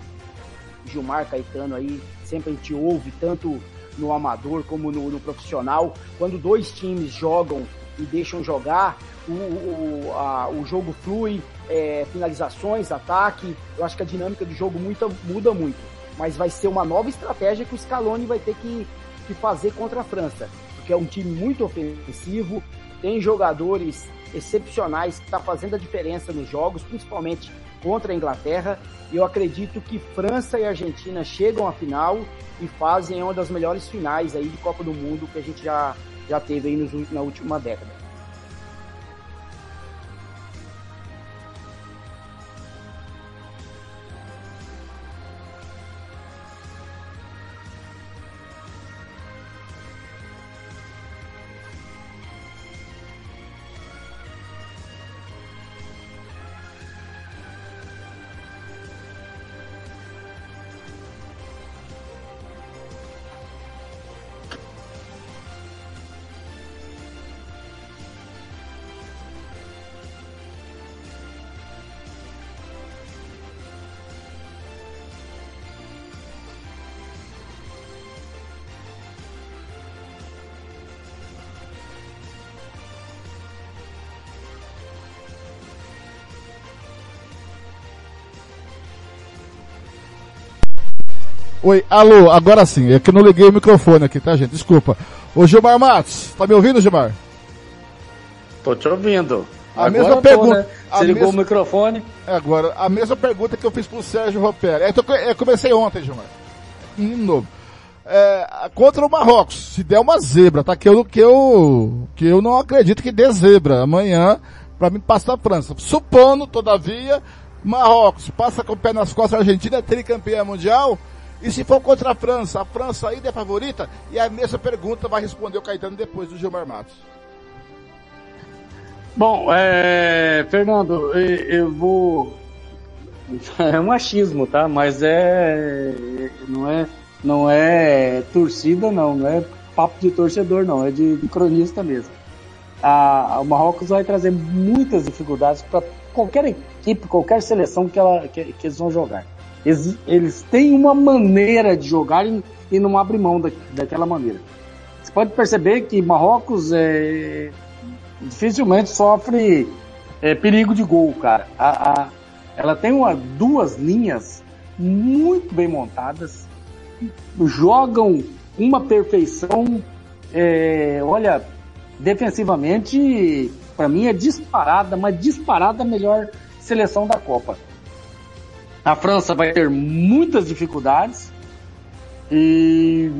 Speaker 6: Gilmar Caetano aí, sempre a gente ouve, tanto no amador como no, no profissional. Quando dois times jogam e deixam jogar, o, o, a, o jogo flui, é, finalizações, ataque. Eu acho que a dinâmica do jogo muita, muda muito. Mas vai ser uma nova estratégia que o Scaloni vai ter que, que fazer contra a França. Porque é um time muito ofensivo, tem jogadores excepcionais que está fazendo a diferença nos jogos, principalmente contra a Inglaterra. E eu acredito que França e Argentina chegam à final e fazem uma das melhores finais aí de Copa do Mundo que a gente já, já teve aí nos, na última década.
Speaker 2: Oi, alô, agora sim, é que eu não liguei o microfone aqui, tá gente? Desculpa. Ô Gilmar Matos, tá me ouvindo, Gilmar?
Speaker 3: Tô te ouvindo.
Speaker 2: A agora mesma pergunta. Né?
Speaker 3: Você ligou mesma... o microfone?
Speaker 2: É, agora, a mesma pergunta que eu fiz pro Sérgio Ropera. É, eu, eu comecei ontem, Gilmar. De novo. É, contra o Marrocos, se der uma zebra, tá? Que eu, que eu, que eu não acredito que dê zebra amanhã para mim passar a França. Supondo, todavia, Marrocos passa com o pé nas costas, a Argentina é tricampeã mundial, e se for contra a França, a França ainda é favorita? E a mesma pergunta vai responder o Caetano depois do Gilmar Matos.
Speaker 3: Bom, é, Fernando, eu vou. É um achismo, tá? Mas é. Não é, não é torcida, não. Não é papo de torcedor, não. É de, de cronista mesmo. A, o Marrocos vai trazer muitas dificuldades para qualquer equipe, qualquer seleção que, ela, que, que eles vão jogar. Eles, eles têm uma maneira de jogar e, e não abrem mão da, daquela maneira. Você pode perceber que Marrocos é, dificilmente sofre é, perigo de gol, cara. A, a, ela tem uma, duas linhas muito bem montadas, jogam uma perfeição. É, olha, defensivamente, para mim é disparada, mas disparada a melhor seleção da Copa. A França vai ter muitas dificuldades e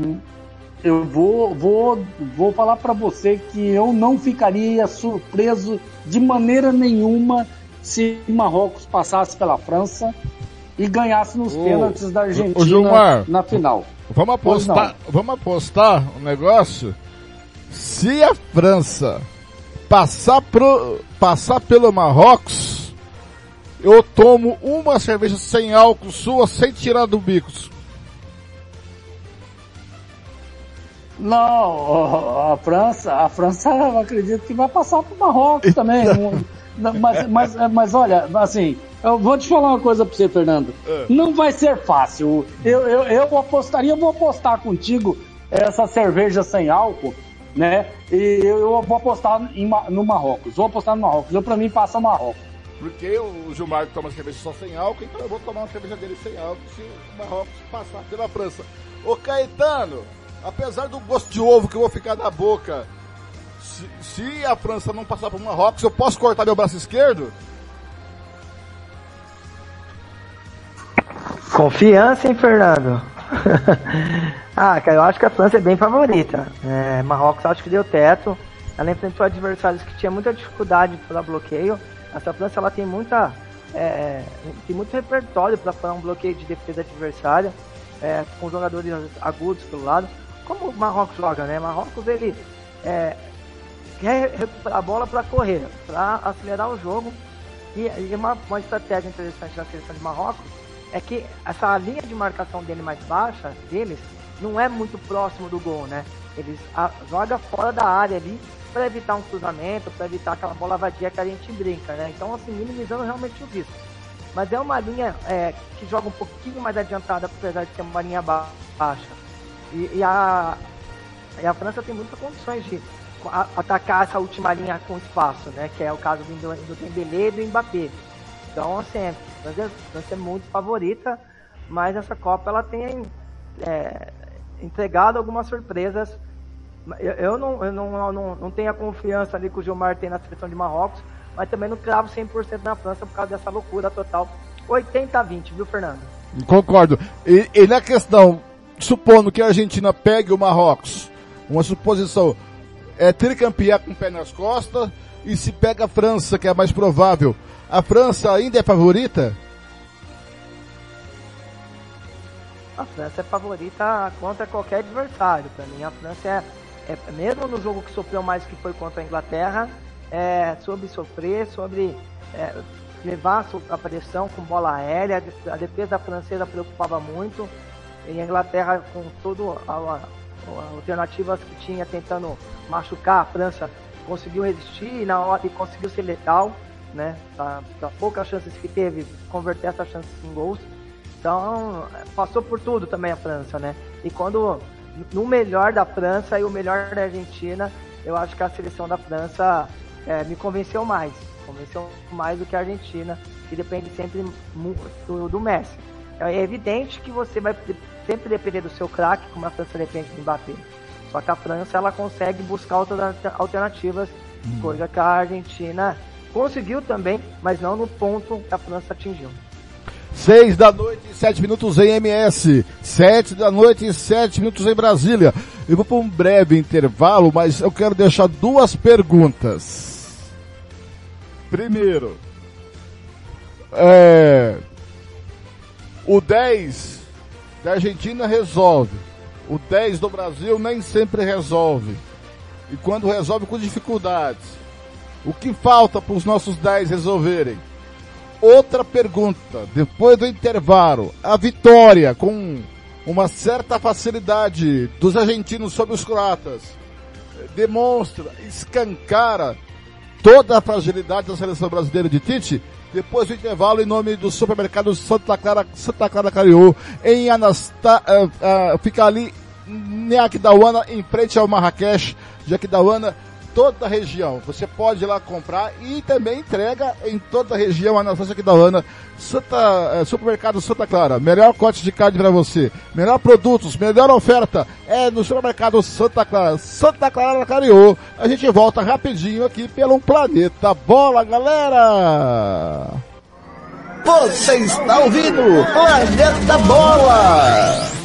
Speaker 3: eu vou, vou, vou falar para você que eu não ficaria surpreso de maneira nenhuma se Marrocos passasse pela França e ganhasse nos ô, pênaltis da Argentina ô, Gilmar, na final.
Speaker 2: Vamos apostar, vamos apostar um negócio. Se a França passar, pro, passar pelo Marrocos, eu tomo uma cerveja sem álcool sua sem tirar do bico.
Speaker 3: Não, a França, a França eu acredito que vai passar para o Marrocos também. mas, mas, mas olha, assim, eu vou te falar uma coisa para você, Fernando. É. Não vai ser fácil. Eu, eu, eu apostaria, eu vou apostar contigo essa cerveja sem álcool, né? E eu, eu vou apostar em, no Marrocos. Vou apostar no Marrocos. Eu, para mim, passa Marrocos.
Speaker 2: Porque o Gilmar toma cerveja só sem álcool, então eu vou tomar uma cerveja dele sem álcool se o Marrocos passar pela França. Ô Caetano, apesar do gosto de ovo que eu vou ficar na boca, se, se a França não passar por Marrocos, eu posso cortar meu braço esquerdo?
Speaker 5: Confiança, hein, Fernando? ah, cara, eu acho que a França é bem favorita. É, Marrocos acho que deu teto. Ela enfrentou adversários que tinha muita dificuldade para bloqueio. Essa França ela tem muita é, tem muito repertório para fazer um bloqueio de defesa adversária, é, com jogadores agudos pelo lado. Como o Marrocos joga, né? Marrocos ele é, quer recuperar a bola para correr, para acelerar o jogo. E, e uma, uma estratégia interessante da seleção de Marrocos é que essa linha de marcação dele mais baixa, deles, não é muito próximo do gol, né? Eles a, joga fora da área ali para evitar um cruzamento, para evitar aquela bola vadia que a gente brinca, né? Então, assim, minimizando realmente o risco. Mas é uma linha é, que joga um pouquinho mais adiantada, apesar de ser uma linha baixa. E, e, a, e a França tem muitas condições de atacar essa última linha com espaço, né? Que é o caso do, do Dembélé e do Mbappé. Então, assim, a França é muito favorita, mas essa Copa ela tem é, entregado algumas surpresas. Eu, não, eu não, não, não tenho a confiança ali que o Gilmar tem na seleção de Marrocos, mas também não cravo 100% na França por causa dessa loucura total. 80 a 20, viu, Fernando?
Speaker 2: Concordo. E, e na questão, supondo que a Argentina pegue o Marrocos, uma suposição, é tricampeã com o pé nas costas, e se pega a França, que é a mais provável, a França ainda é favorita?
Speaker 5: A França é favorita contra qualquer adversário. Para mim, a França é, é, mesmo no jogo que sofreu mais que foi contra a Inglaterra, é, sobre sofrer, sobre é, levar a pressão com bola aérea. A defesa francesa preocupava muito. E a Inglaterra, com todas as alternativas que tinha tentando machucar a França, conseguiu resistir e na hora e conseguiu ser letal, né? Para poucas chances que teve, converter essas chances em gols. Então, passou por tudo também a França, né? E quando no melhor da França e o melhor da Argentina, eu acho que a seleção da França é, me convenceu mais. Convenceu mais do que a Argentina, que depende sempre do, do Messi. É evidente que você vai sempre depender do seu craque, como a França depende do Mbappé. Só que a França ela consegue buscar outras alternativas, hum. coisa que a Argentina conseguiu também, mas não no ponto que a França atingiu.
Speaker 2: Seis da noite e sete minutos em MS. Sete da noite e sete minutos em Brasília. Eu vou para um breve intervalo, mas eu quero deixar duas perguntas. Primeiro, é, o 10 da Argentina resolve. O 10 do Brasil nem sempre resolve. E quando resolve com dificuldades. O que falta para os nossos 10 resolverem? Outra pergunta, depois do intervalo, a vitória com uma certa facilidade dos argentinos sobre os croatas demonstra, escancara toda a fragilidade da seleção brasileira de Tite. Depois do intervalo, em nome do supermercado Santa Clara, Santa Clara Cariú, em Anastá, uh, uh, fica ali em Aquidauana, em frente ao Marrakech de Aquidauana, toda a região. Você pode ir lá comprar e também entrega em toda a região, a nossa aqui da Ana, Santa, é, Supermercado Santa Clara. Melhor corte de carne para você. Melhor produtos, melhor oferta é no Supermercado Santa Clara. Santa Clara Cariô. A gente volta rapidinho aqui pelo Planeta Bola, galera!
Speaker 1: Você está ouvindo Planeta Bola!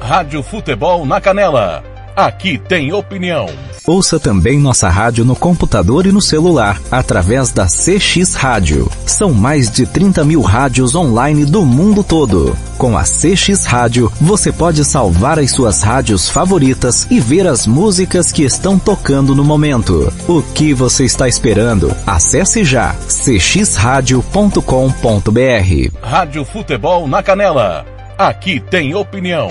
Speaker 4: Rádio Futebol na Canela. Aqui tem opinião.
Speaker 7: Ouça também nossa rádio no computador e no celular, através da CX Rádio. São mais de 30 mil rádios online do mundo todo. Com a CX Rádio, você pode salvar as suas rádios favoritas e ver as músicas que estão tocando no momento. O que você está esperando? Acesse já cxradio.com.br.
Speaker 4: Rádio Futebol na Canela. Aqui tem opinião.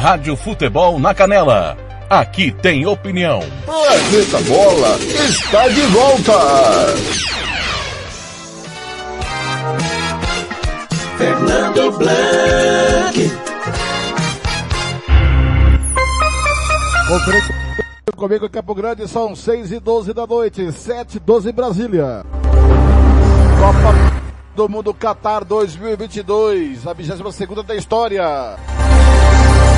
Speaker 4: Rádio Futebol na Canela. Aqui tem opinião.
Speaker 1: Planeta Bola está de volta.
Speaker 8: Fernando Blanc.
Speaker 2: Conferência comigo em Campo Grande são 6 e 12 da noite, 7 e 12 em Brasília. Copa do Mundo Qatar 2022, a 22 segunda da história.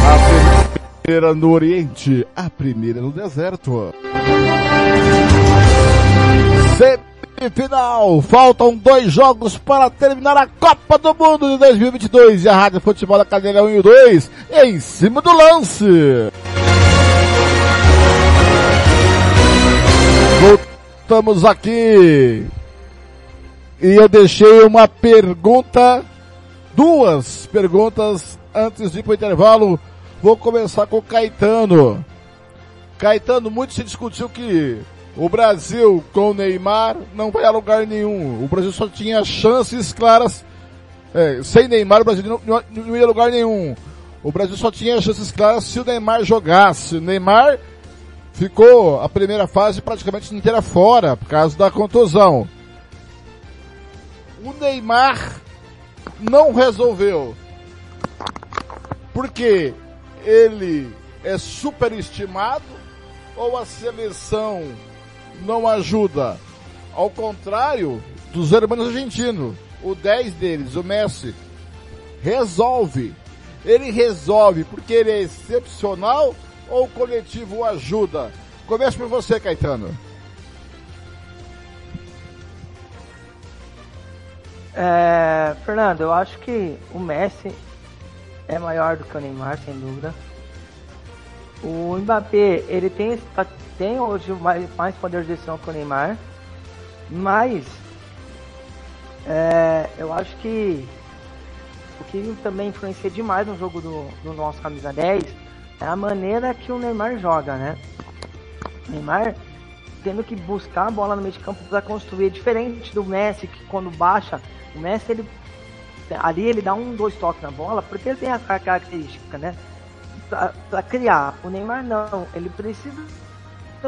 Speaker 2: A primeira no Oriente, a primeira no deserto. Semifinal, faltam dois jogos para terminar a Copa do Mundo de 2022 e a Rádio Futebol da Cadeira 1 e 2 em cima do lance. Voltamos aqui. E eu deixei uma pergunta, duas perguntas antes de ir para o intervalo. Vou começar com o Caetano. Caetano, muito se discutiu que o Brasil com o Neymar não vai a lugar nenhum. O Brasil só tinha chances claras. É, sem Neymar, o Brasil não, não ia a lugar nenhum. O Brasil só tinha chances claras se o Neymar jogasse. O Neymar ficou a primeira fase praticamente inteira fora por causa da contusão. O Neymar não resolveu. Porque ele é superestimado ou a seleção não ajuda? Ao contrário dos hermanos argentinos, o 10 deles, o Messi, resolve. Ele resolve porque ele é excepcional ou o coletivo o ajuda? Começa por você, Caetano.
Speaker 5: É, Fernando, eu acho que o Messi é maior do que o Neymar, sem dúvida. O Mbappé, ele tem, tem hoje mais, mais poder de decisão que o Neymar, mas é, eu acho que o que também influencia demais no jogo do, do nosso camisa 10 é a maneira que o Neymar joga, né? O Neymar tendo que buscar a bola no meio de campo para construir, diferente do Messi que quando baixa, o Messi ele ali ele dá um, dois toques na bola, porque ele tem essa característica, né? Para criar. O Neymar não, ele precisa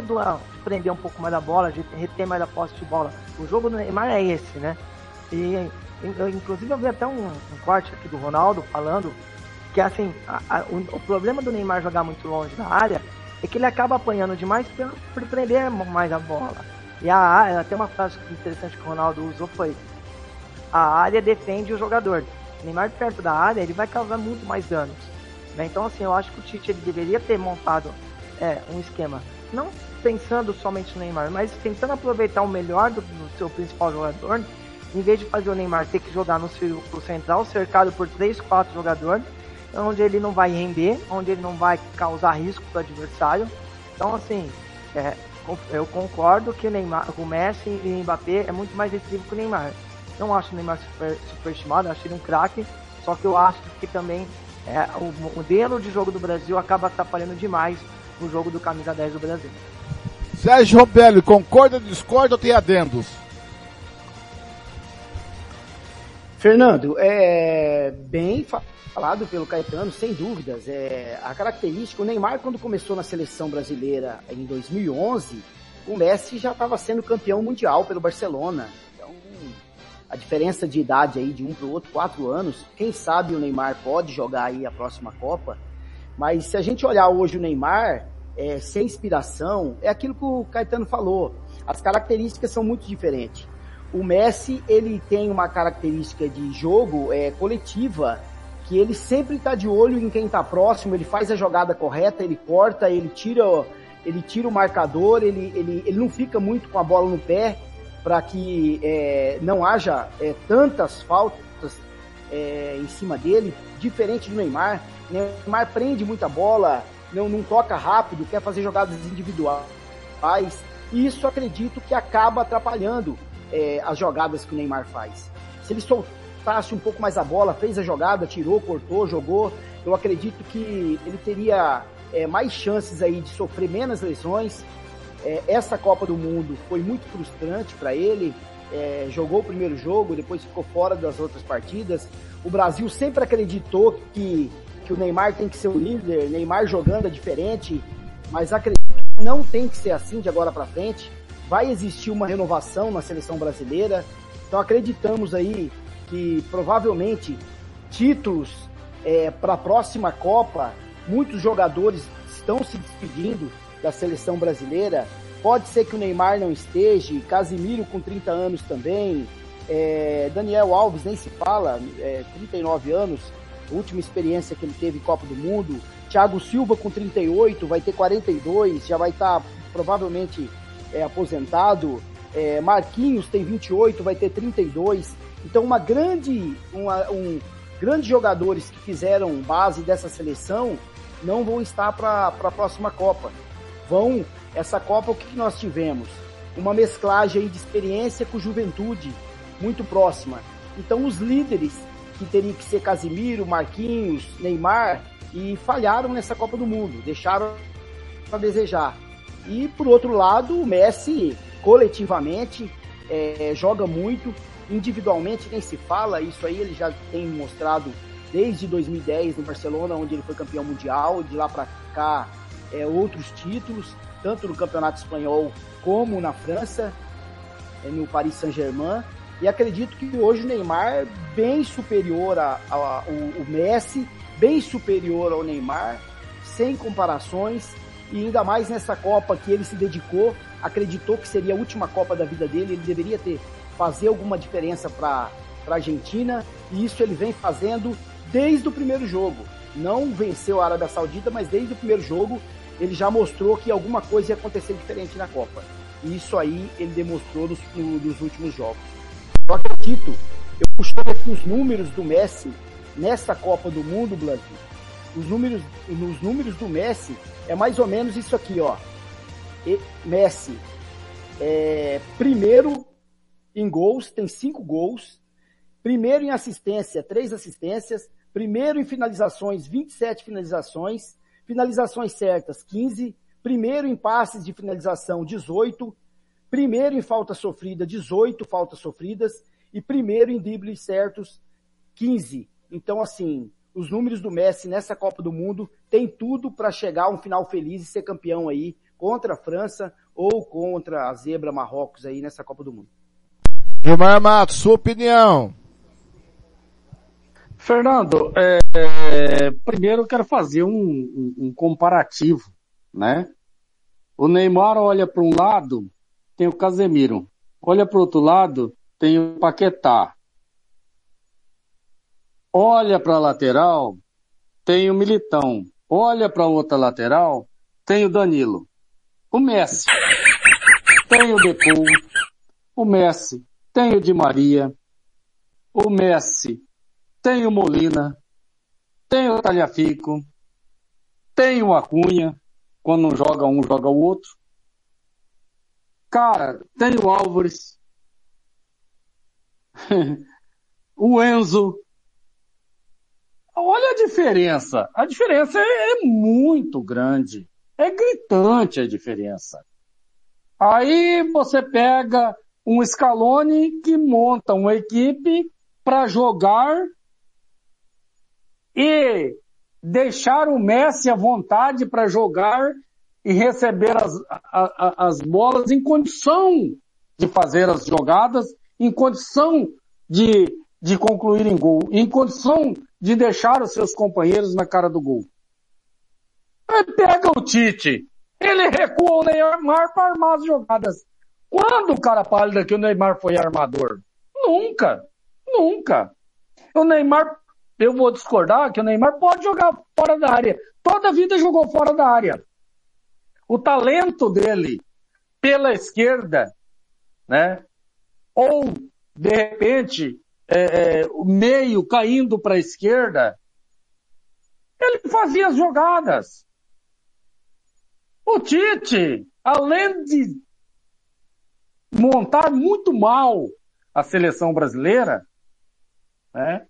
Speaker 5: do, prender um pouco mais a bola, de reter mais a posse de bola. O jogo do Neymar é esse, né? E eu, inclusive eu vi até um, um corte aqui do Ronaldo falando que assim, a, a, o, o, problema do Neymar jogar muito longe da área é que ele acaba apanhando demais por, prender mais a bola. E a área, até uma frase interessante que o Ronaldo usou foi a área defende o jogador. Neymar perto da área, ele vai causar muito mais danos. Né? Então, assim, eu acho que o Tite ele deveria ter montado é, um esquema, não pensando somente no Neymar, mas tentando aproveitar o melhor do, do seu principal jogador, em vez de fazer o Neymar ter que jogar no círculo central, cercado por 3, 4 jogadores, onde ele não vai render, onde ele não vai causar risco para o adversário. Então, assim, é, eu concordo que o, Neymar, o Messi e o Mbappé é muito mais decisivo que o Neymar. Não acho o Neymar super, superestimado, acho ele um craque, só que eu acho que também é, o modelo de jogo do Brasil acaba atrapalhando demais o jogo do camisa 10 do Brasil.
Speaker 2: Sérgio Robelli, concorda, discorda ou tem adendos?
Speaker 6: Fernando, é bem falado pelo Caetano, sem dúvidas. É, a característica, o Neymar quando começou na seleção brasileira em 2011, o Messi já estava sendo campeão mundial pelo Barcelona. A diferença de idade aí de um para o outro, quatro anos, quem sabe o Neymar pode jogar aí a próxima Copa. Mas se a gente olhar hoje o Neymar, é, sem inspiração, é aquilo que o Caetano falou. As características são muito diferentes. O Messi, ele tem uma característica de jogo é, coletiva, que ele sempre está de olho em quem está próximo, ele faz a jogada correta, ele corta, ele tira, ele tira o marcador, ele, ele, ele não fica muito com a bola no pé para que é, não haja é, tantas faltas é, em cima dele, diferente do Neymar. Neymar prende muita bola, não, não toca rápido, quer fazer jogadas individuais. E isso acredito que acaba atrapalhando é, as jogadas que o Neymar faz. Se ele soltasse um pouco mais a bola, fez a jogada, tirou, cortou, jogou, eu acredito que ele teria é, mais chances aí de sofrer menos lesões. É, essa Copa do Mundo foi muito frustrante para ele. É, jogou o primeiro jogo, depois ficou fora das outras partidas. O Brasil sempre acreditou que que o Neymar tem que ser o líder, Neymar jogando é diferente, mas acredito que não tem que ser assim de agora para frente. Vai existir uma renovação na seleção brasileira, então acreditamos aí que provavelmente títulos é, para a próxima Copa, muitos jogadores estão se despedindo da seleção brasileira. Pode ser que o Neymar não esteja, Casimiro com 30 anos também, é, Daniel Alves nem se fala, é, 39 anos última experiência que ele teve em Copa do Mundo. Thiago Silva com 38, vai ter 42, já vai estar tá, provavelmente é, aposentado. É, Marquinhos tem 28, vai ter 32. Então, uma grande, uma, um, grandes jogadores que fizeram base dessa seleção não vão estar para a próxima Copa. Vão, essa Copa, o que, que nós tivemos? Uma mesclagem de experiência com juventude muito próxima. Então, os líderes que teria que ser Casimiro, Marquinhos, Neymar, e falharam nessa Copa do Mundo, deixaram a desejar. E por outro lado, o Messi coletivamente é, joga muito, individualmente nem se fala, isso aí ele já tem mostrado desde 2010 no Barcelona, onde ele foi campeão mundial, de lá para cá é, outros títulos, tanto no Campeonato Espanhol como na França, é, no Paris Saint-Germain. E acredito que hoje o Neymar é bem superior ao Messi, bem superior ao Neymar, sem comparações. E ainda mais nessa Copa que ele se dedicou, acreditou que seria a última Copa da vida dele, ele deveria ter fazer alguma diferença para a Argentina, e isso ele vem fazendo desde o primeiro jogo. Não venceu a Arábia Saudita, mas desde o primeiro jogo ele já mostrou que alguma coisa ia acontecer diferente na Copa. E isso aí ele demonstrou nos, nos últimos jogos. Eu acredito, eu puxei aqui os números do Messi nessa Copa do Mundo, Blank. Os números, nos números do Messi é mais ou menos isso aqui, ó. E Messi é primeiro em gols, tem cinco gols. Primeiro em assistência, três assistências. Primeiro em finalizações, 27 finalizações. Finalizações certas, 15. Primeiro em passes de finalização, 18 primeiro em falta sofrida, 18 faltas sofridas, e primeiro em dribles certos, 15. Então, assim, os números do Messi nessa Copa do Mundo tem tudo para chegar a um final feliz e ser campeão aí contra a França ou contra a zebra Marrocos aí nessa Copa do Mundo.
Speaker 2: Gilmar Matos, sua opinião.
Speaker 3: Fernando, é, é, primeiro eu quero fazer um, um, um comparativo, né? O Neymar olha para um lado tem o Casemiro. Olha para o outro lado, tem o Paquetá. Olha para a lateral, tem o Militão. Olha para outra lateral, tem o Danilo. O Messi. Tem o Depou. O Messi. Tem o Di Maria. O Messi. Tem o Molina. tem o Talhafico, tem o Acunha, quando não joga um, joga o outro. Cara, tem o Álvares, o Enzo. Olha a diferença. A diferença é, é muito grande. É gritante a diferença. Aí você pega um Scaloni que monta uma equipe para jogar e deixar o Messi à vontade para jogar e receber as, a, as bolas em condição de fazer as jogadas, em condição de, de concluir em gol, em condição de deixar os seus companheiros na cara do gol. Aí pega o Tite, ele recua o Neymar para armar as jogadas. Quando o cara pálida que o Neymar foi armador? Nunca, nunca. O Neymar, eu vou discordar que o Neymar pode jogar fora da área. Toda a vida jogou fora da área o talento dele pela esquerda, né? Ou, de repente, é, é, o meio caindo para a esquerda, ele fazia as jogadas. O Tite, além de montar muito mal a seleção brasileira, né?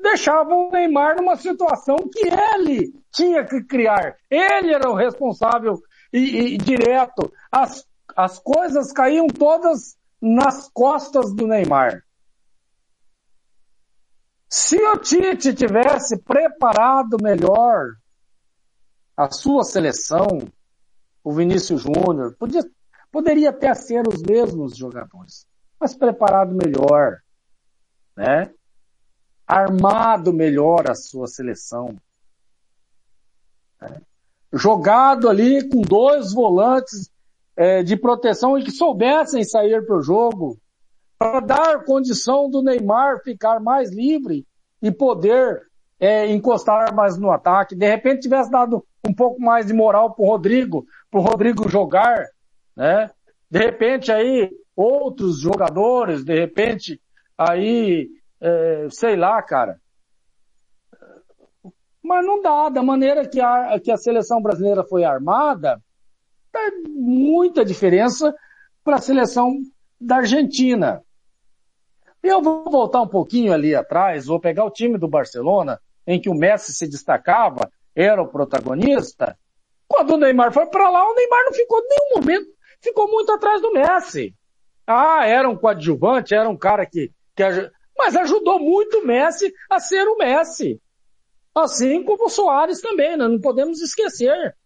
Speaker 3: Deixava o Neymar numa situação que ele tinha que criar. Ele era o responsável e, e direto. As, as coisas caíam todas nas costas do Neymar. Se o Tite tivesse preparado melhor a sua seleção, o Vinícius Júnior, poderia até ser os mesmos jogadores, mas preparado melhor, né? Armado melhor a sua seleção. É. Jogado ali com dois volantes é, de proteção e que soubessem sair para o jogo, para dar condição do Neymar ficar mais livre e poder é, encostar mais no ataque. De repente tivesse dado um pouco mais de moral para o Rodrigo, para o Rodrigo jogar, né? De repente aí outros jogadores, de repente aí é, sei lá, cara. Mas não dá, da maneira que a, que a seleção brasileira foi armada, tem muita diferença para a seleção da Argentina. Eu vou voltar um pouquinho ali atrás, vou pegar o time do Barcelona, em que o Messi se destacava, era o protagonista. Quando o Neymar foi para lá, o Neymar não ficou em nenhum momento, ficou muito atrás do Messi. Ah, era um coadjuvante, era um cara que, que mas ajudou muito o Messi a ser o Messi. Assim como o Soares também, né? não podemos esquecer.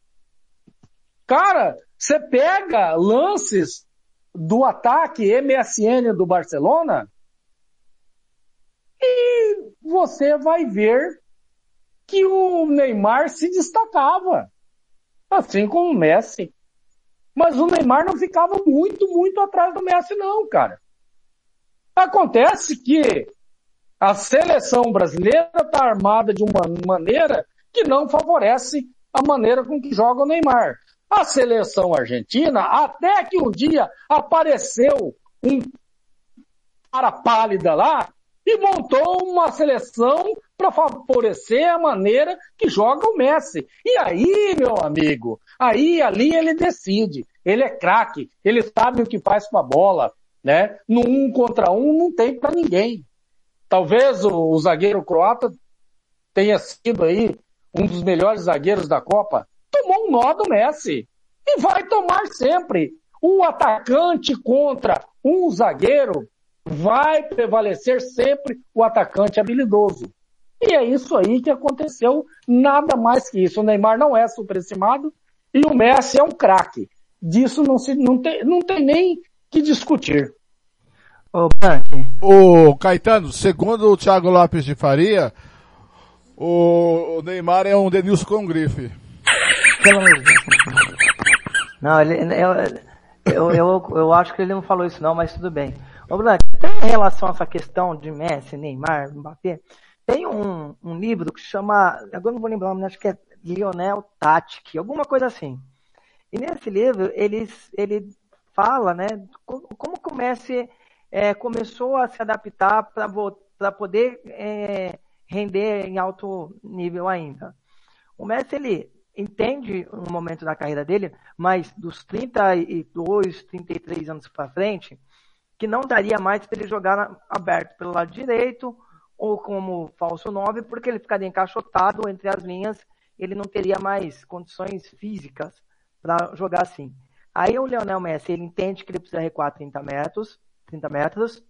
Speaker 3: Cara, você pega lances do ataque MSN do Barcelona e você vai ver que o Neymar se destacava, assim como o Messi. Mas o Neymar não ficava muito, muito atrás do Messi não, cara. Acontece que a seleção brasileira está armada de uma maneira que não favorece a maneira com que joga o Neymar. A seleção argentina, até que um dia apareceu um cara pálida lá e montou uma seleção para favorecer a maneira que joga o Messi. E aí, meu amigo, aí ali ele decide. Ele é craque, ele sabe o que faz com a bola, né? No um contra um não tem para ninguém. Talvez o, o, zagueiro croata tenha sido aí um dos melhores zagueiros da Copa. Tomou um nó do Messi. E vai tomar sempre. O atacante contra um zagueiro vai prevalecer sempre o atacante habilidoso. E é isso aí que aconteceu, nada mais que isso. O Neymar não é superestimado e o Messi é um craque. Disso não, se, não, tem, não tem nem que discutir.
Speaker 2: Ô, Branque. Ô, Caetano, segundo o Thiago Lopes de Faria, o Neymar é um Denilson com grife. Pelo amor de Deus.
Speaker 5: Não, ele, eu, eu, eu, eu acho que ele não falou isso não, mas tudo bem. Ô, Branque, em relação a essa questão de Messi, Neymar, Mbappé, tem um, um livro que chama, agora não vou lembrar, mas acho que é Lionel Tatic, alguma coisa assim. E nesse livro ele, ele fala, né, como, o Messi é, começou a se adaptar para poder é, render em alto nível ainda. O Messi, ele entende um momento da carreira dele, mas dos 32, 33 anos para frente, que não daria mais para ele jogar aberto pelo lado direito ou como falso 9, porque ele ficaria encaixotado entre as linhas, ele não teria mais condições físicas para jogar assim. Aí o Leonel Messi, ele entende que ele precisa recuar 30 metros, 30 metros,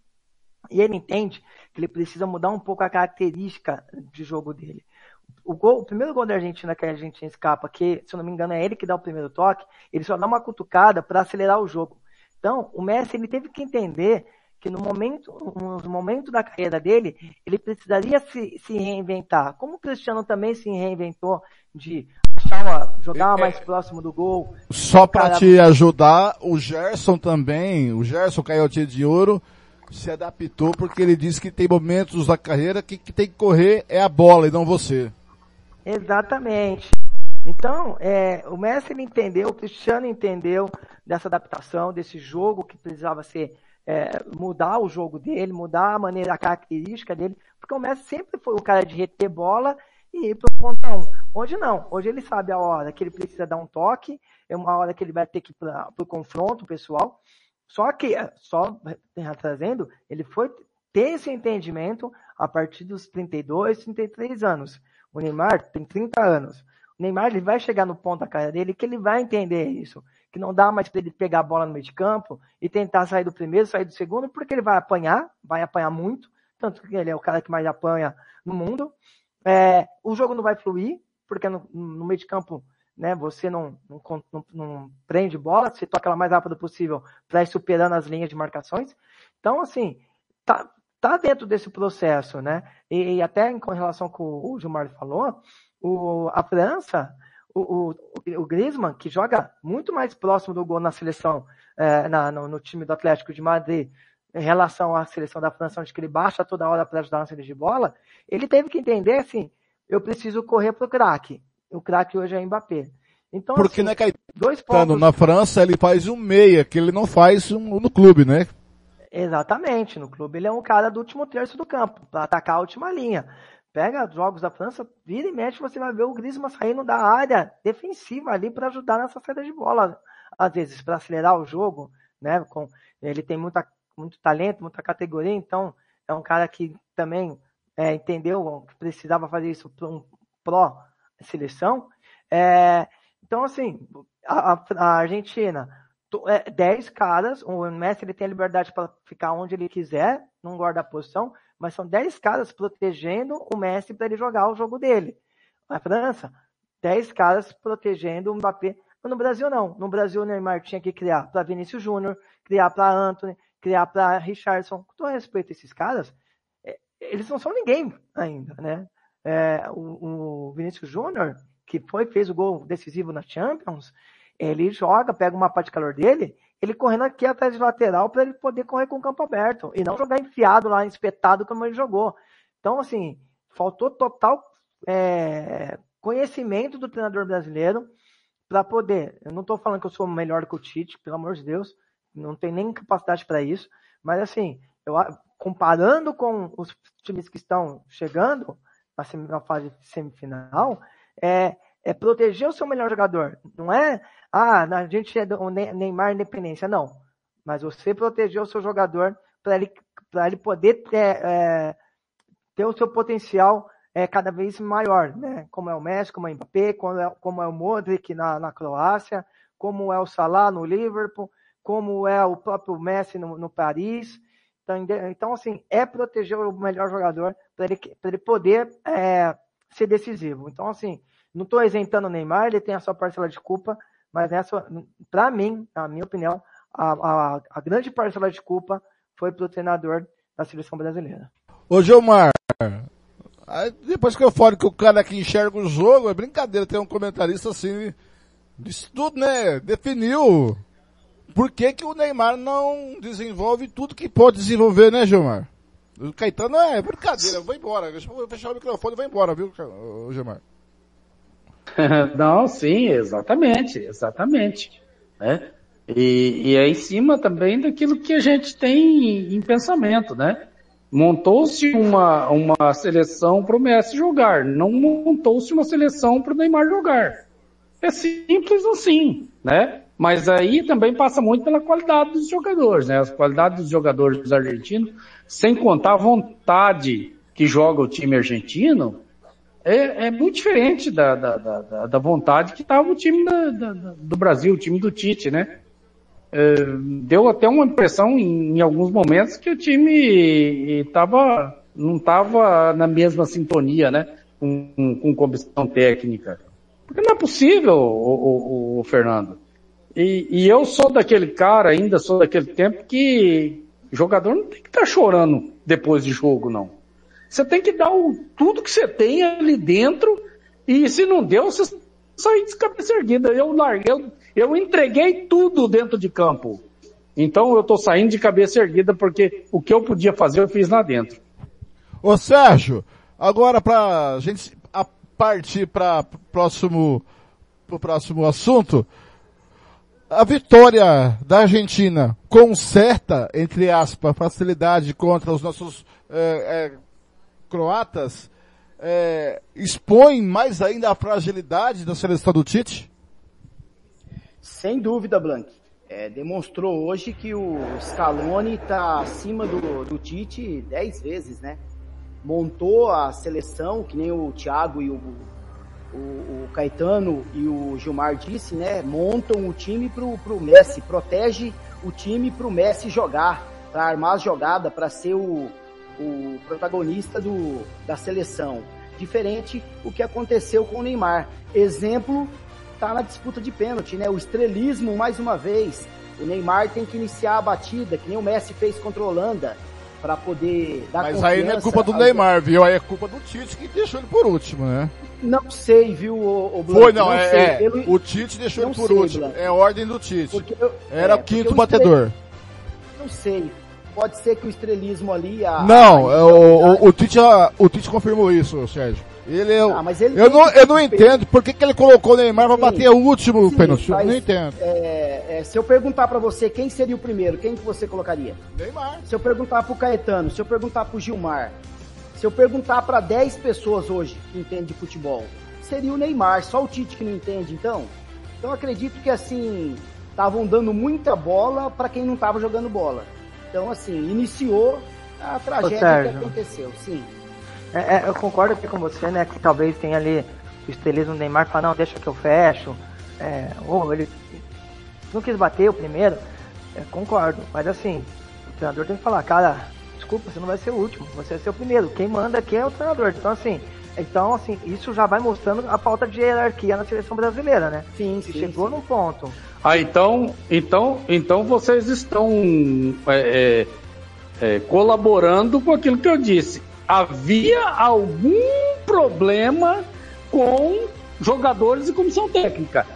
Speaker 5: e ele entende que ele precisa mudar um pouco a característica de jogo dele. O, gol, o primeiro gol da Argentina que a Argentina escapa, que se eu não me engano é ele que dá o primeiro toque, ele só dá uma cutucada para acelerar o jogo. Então, o Messi ele teve que entender que no momento, no momento da carreira dele, ele precisaria se, se reinventar. Como o Cristiano também se reinventou de uma, jogar é, mais próximo do gol.
Speaker 2: Só para cara... te ajudar, o Gerson também, o Gerson Caiote de Ouro, se adaptou porque ele disse que tem momentos da carreira que, que tem que correr é a bola e não você.
Speaker 5: Exatamente. Então, é, o Messi entendeu, o Cristiano entendeu dessa adaptação, desse jogo que precisava ser é, mudar o jogo dele, mudar a maneira, a característica dele, porque o Messi sempre foi o cara de reter bola e ir para o ponto um. Hoje não, hoje ele sabe a hora que ele precisa dar um toque, é uma hora que ele vai ter que ir para o confronto pessoal. Só que, só trazendo, ele foi ter esse entendimento a partir dos 32, 33 anos. O Neymar tem 30 anos. O Neymar ele vai chegar no ponto da carreira dele que ele vai entender isso. Que não dá mais para ele pegar a bola no meio de campo e tentar sair do primeiro, sair do segundo, porque ele vai apanhar, vai apanhar muito. Tanto que ele é o cara que mais apanha no mundo. É, o jogo não vai fluir, porque no, no meio de campo né, você não, não, não, não prende bola, você toca ela mais rápido possível para ir superando as linhas de marcações. Então, assim, tá, tá dentro desse processo, né? E, e até em relação com o Gilmar falou, o, a França, o, o, o Griezmann, que joga muito mais próximo do gol na seleção, é, na, no, no, time do Atlético de Madrid, em relação à seleção da França, onde ele baixa toda hora para ajudar na saída de bola, ele teve que entender assim, eu preciso correr pro craque. O craque hoje é Mbappé. Então,
Speaker 2: Porque, assim, né, Caetano, dois pontos... na França ele faz um meia, que ele não faz um, no clube, né?
Speaker 5: Exatamente, no clube ele é um cara do último terço do campo, para atacar a última linha. Pega jogos da França, vira e mexe, você vai ver o Griezmann saindo da área defensiva ali para ajudar nessa saída de bola, às vezes para acelerar o jogo, né? Com, ele tem muita, muito talento, muita categoria, então é um cara que também é, entendeu que precisava fazer isso para um pró-seleção. É, então, assim, a, a Argentina 10 é, caras, o Messi ele tem a liberdade para ficar onde ele quiser, não guarda a posição, mas são 10 caras protegendo o Messi para ele jogar o jogo dele. A França, 10 caras protegendo o Mbappé. Mas no Brasil não. No Brasil o Neymar tinha que criar para Vinícius Júnior, criar para Anthony, criar para Richardson. Com todo respeito a esses caras, eles não são ninguém ainda, né? É, o, o Vinícius Júnior, que foi fez o gol decisivo na Champions, ele joga, pega uma parte de calor dele, ele correndo aqui atrás de lateral para ele poder correr com o campo aberto e não jogar enfiado lá, espetado como ele jogou. Então, assim, faltou total é, conhecimento do treinador brasileiro para poder. Eu não estou falando que eu sou melhor que o Tite, pelo amor de Deus, não tem nem capacidade para isso, mas assim, eu, comparando com os times que estão chegando na fase semifinal, é, é proteger o seu melhor jogador. Não é, ah, a gente é do Neymar independência. Não. Mas você proteger o seu jogador para ele, ele poder ter, é, ter o seu potencial é, cada vez maior, né? Como é o Messi, como é o Mbappé, como é, como é o Modric na, na Croácia, como é o Salah no Liverpool, como é o próprio Messi no, no Paris. Então, então, assim, é proteger o melhor jogador para ele, ele poder é, ser decisivo. Então, assim, não estou isentando o Neymar, ele tem a sua parcela de culpa, mas nessa, para mim, na minha opinião, a, a, a grande parcela de culpa foi para o treinador da seleção brasileira.
Speaker 2: Ô Gilmar, depois que eu falo que o cara que enxerga o jogo, é brincadeira ter um comentarista assim, disse tudo, né? Definiu por que, que o Neymar não desenvolve tudo que pode desenvolver, né, Gilmar? O Caetano é brincadeira, vou embora. Deixa eu fechar o microfone vou embora, viu, Gilmar?
Speaker 3: Não, sim, exatamente, exatamente. Né? E, e é em cima também daquilo que a gente tem em pensamento, né? Montou-se uma, uma seleção para o Messi jogar, não montou-se uma seleção para o Neymar jogar. É simples assim, né? Mas aí também passa muito pela qualidade dos jogadores, né? As qualidades dos jogadores argentinos, sem contar a vontade que joga o time argentino, é, é muito diferente da, da, da, da vontade que estava o time da, da, do Brasil, o time do Tite, né? É, deu até uma impressão em, em, alguns momentos que o time tava, não estava na mesma sintonia, né? Com, com, com comissão técnica. Porque não é possível, o, o, o Fernando. E, e, eu sou daquele cara, ainda sou daquele tempo que jogador não tem que estar tá chorando depois de jogo, não. Você tem que dar o, tudo que você tem ali dentro e se não deu, você sai de cabeça erguida. Eu larguei, eu, eu entreguei tudo dentro de campo. Então eu tô saindo de cabeça erguida porque o que eu podia fazer eu fiz lá dentro.
Speaker 2: Ô Sérgio, agora pra gente partir para próximo pro próximo assunto, a vitória da Argentina conserta, entre aspas, facilidade contra os nossos é, é, croatas é, expõe mais ainda a fragilidade da seleção do Tite?
Speaker 6: Sem dúvida, Blank. É, demonstrou hoje que o Scaloni está acima do, do Tite dez vezes, né? Montou a seleção, que nem o Thiago e o, o, o Caetano e o Gilmar disse, né? Montam o time pro, pro Messi, protege o time pro Messi jogar, para armar a jogada, para ser o, o protagonista do, da seleção. Diferente o que aconteceu com o Neymar. Exemplo tá na disputa de pênalti, né? O estrelismo mais uma vez. O Neymar tem que iniciar a batida, que nem o Messi fez contra a Holanda, para poder dar
Speaker 2: Mas aí não é culpa do Neymar, viu? Aí é culpa do Tite que deixou ele por último, né?
Speaker 6: Não sei, viu, o,
Speaker 2: o Foi, não, não é, é ele... o Tite deixou ele por sei, último. Blanco. É ordem do Tite. Eu, Era é, o quinto batedor.
Speaker 6: Não sei, Pode ser que o estrelismo ali. A,
Speaker 2: não, a, é, o, o, o, Tite, o Tite confirmou isso, Sérgio. Ele, é ah, mas ele eu, não, eu não entendo por que, que ele colocou o Neymar para bater o último sim, pênalti. Eu não entendo.
Speaker 6: É, é, se eu perguntar para você quem seria o primeiro, quem que você colocaria?
Speaker 2: Neymar.
Speaker 6: Se eu perguntar pro Caetano, se eu perguntar pro Gilmar, se eu perguntar para 10 pessoas hoje que entendem de futebol, seria o Neymar, só o Tite que não entende, então? Então acredito que assim, estavam dando muita bola para quem não estava jogando bola. Então, assim, iniciou a tragédia que aconteceu, sim.
Speaker 5: É, é, eu concordo aqui com você, né? Que talvez tenha ali o estelismo do Neymar falar, não, deixa que eu fecho. É, ou ele não quis bater o primeiro. É, concordo. Mas assim, o treinador tem que falar, cara, desculpa, você não vai ser o último, você vai ser o primeiro. Quem manda aqui é o treinador. Então assim, então assim, isso já vai mostrando a falta de hierarquia na seleção brasileira, né?
Speaker 6: Sim, sim
Speaker 5: chegou
Speaker 6: sim.
Speaker 5: num ponto
Speaker 3: ah, então, então, então vocês estão é, é, é, colaborando com aquilo que eu disse. Havia algum problema com jogadores e comissão técnica,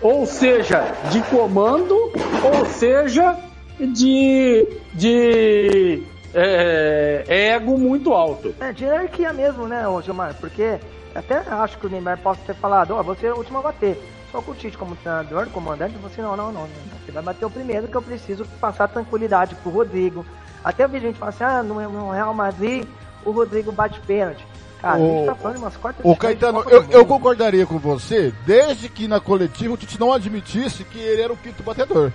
Speaker 3: ou seja, de comando, ou seja, de, de é, ego muito alto.
Speaker 5: É, de hierarquia mesmo, né, Gilmar? Porque até acho que o Neymar possa ter falado, ó, oh, você é o último a bater. Só que o Tite, como treinador, comandante, assim: não, não, não, você vai bater o primeiro que eu preciso passar tranquilidade pro Rodrigo. Até vi gente falar assim: ah, no, Real Madrid o Rodrigo bate pênalti. Cara, o, a gente tá falando de umas quartas
Speaker 2: O Caetano, eu, eu concordaria com você, desde que na coletiva o Tite não admitisse que ele era o quinto batedor.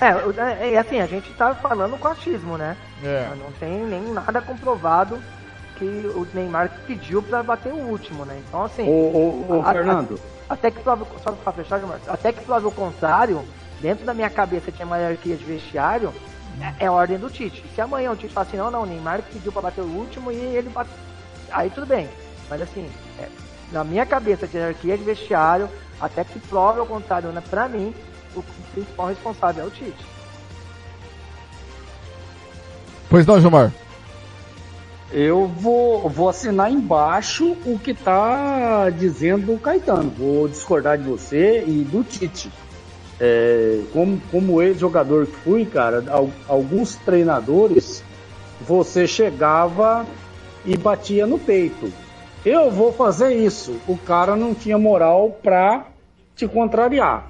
Speaker 5: É, é, é assim, a gente tá falando com achismo, né? É. Não tem nem nada comprovado que o Neymar pediu para bater o último, né? Então, assim.
Speaker 3: O, o, o a, Fernando.
Speaker 5: A, até que prova, só pra fechar, até que prova o contrário, dentro da minha cabeça tinha uma hierarquia de vestiário, é, é ordem do Tite. Se amanhã o Tite falar assim, não, não, o Neymar pediu para bater o último e ele bate. Aí tudo bem. Mas assim, é, na minha cabeça de hierarquia de vestiário, até que prove o contrário, né? Pra mim, o principal responsável é o Tite.
Speaker 2: Pois não, Gilmar?
Speaker 3: eu vou, vou assinar embaixo o que está dizendo o Caetano. Vou discordar de você e do Tite. É, como, como ex-jogador que fui, cara, alguns treinadores, você chegava e batia no peito. Eu vou fazer isso. O cara não tinha moral pra te contrariar.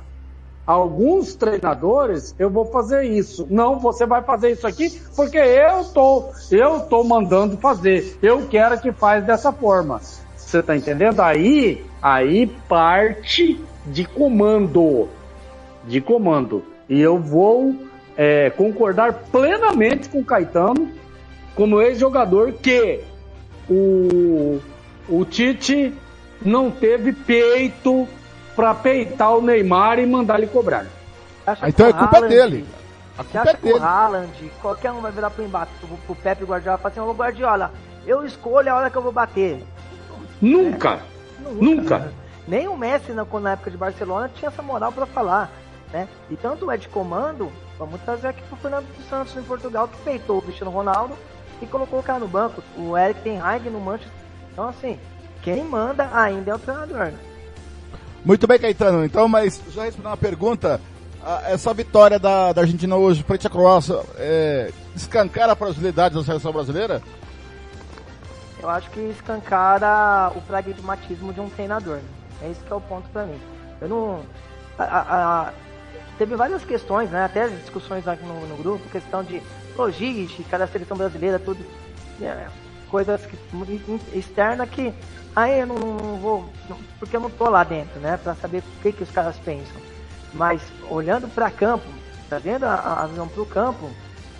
Speaker 3: alguns treinadores, eu vou fazer isso. Não, você vai fazer isso aqui porque eu tô, eu tô mandando fazer. Eu quero que faz dessa forma. Você tá entendendo? Aí, aí parte de comando, de comando. E eu vou é, concordar plenamente com o Caetano, como ex-jogador, que o, o Tite não teve peito para peitar o Neymar e mandar ele cobrar.
Speaker 2: Então é culpa Haaland, dele.
Speaker 5: A culpa acha é dele. que o Haaland, qualquer um vai virar pro embate, pro, pro Pepe Guardiola e falar assim, ô Guardiola, eu escolho a hora que eu vou bater.
Speaker 3: Nunca. É. Nunca. Nunca.
Speaker 5: Nem o Messi, na, na época de Barcelona, tinha essa moral para falar. Né? E tanto é de comando, vamos trazer aqui pro Fernando dos Santos em Portugal, que peitou o Cristiano Ronaldo e colocou o cara no banco. O Eric tem Hag no Manchester. Então, assim, quem manda ainda é o treinador.
Speaker 2: Muito bem, Caetano. Então, mas já respondendo uma pergunta, essa vitória da, da Argentina hoje frente à Croácia é, escancara a fragilidade da seleção brasileira?
Speaker 5: Eu acho que escancara o pragmatismo de um treinador. É esse que é o ponto para mim. Eu não. A, a, teve várias questões, né? Até discussões aqui no, no grupo, questão de logística da seleção brasileira, tudo. É, coisas que, externa que Aí eu não, não vou, não, porque eu não tô lá dentro, né, para saber o que que os caras pensam. Mas olhando para campo, trazendo tá a, a visão para o campo,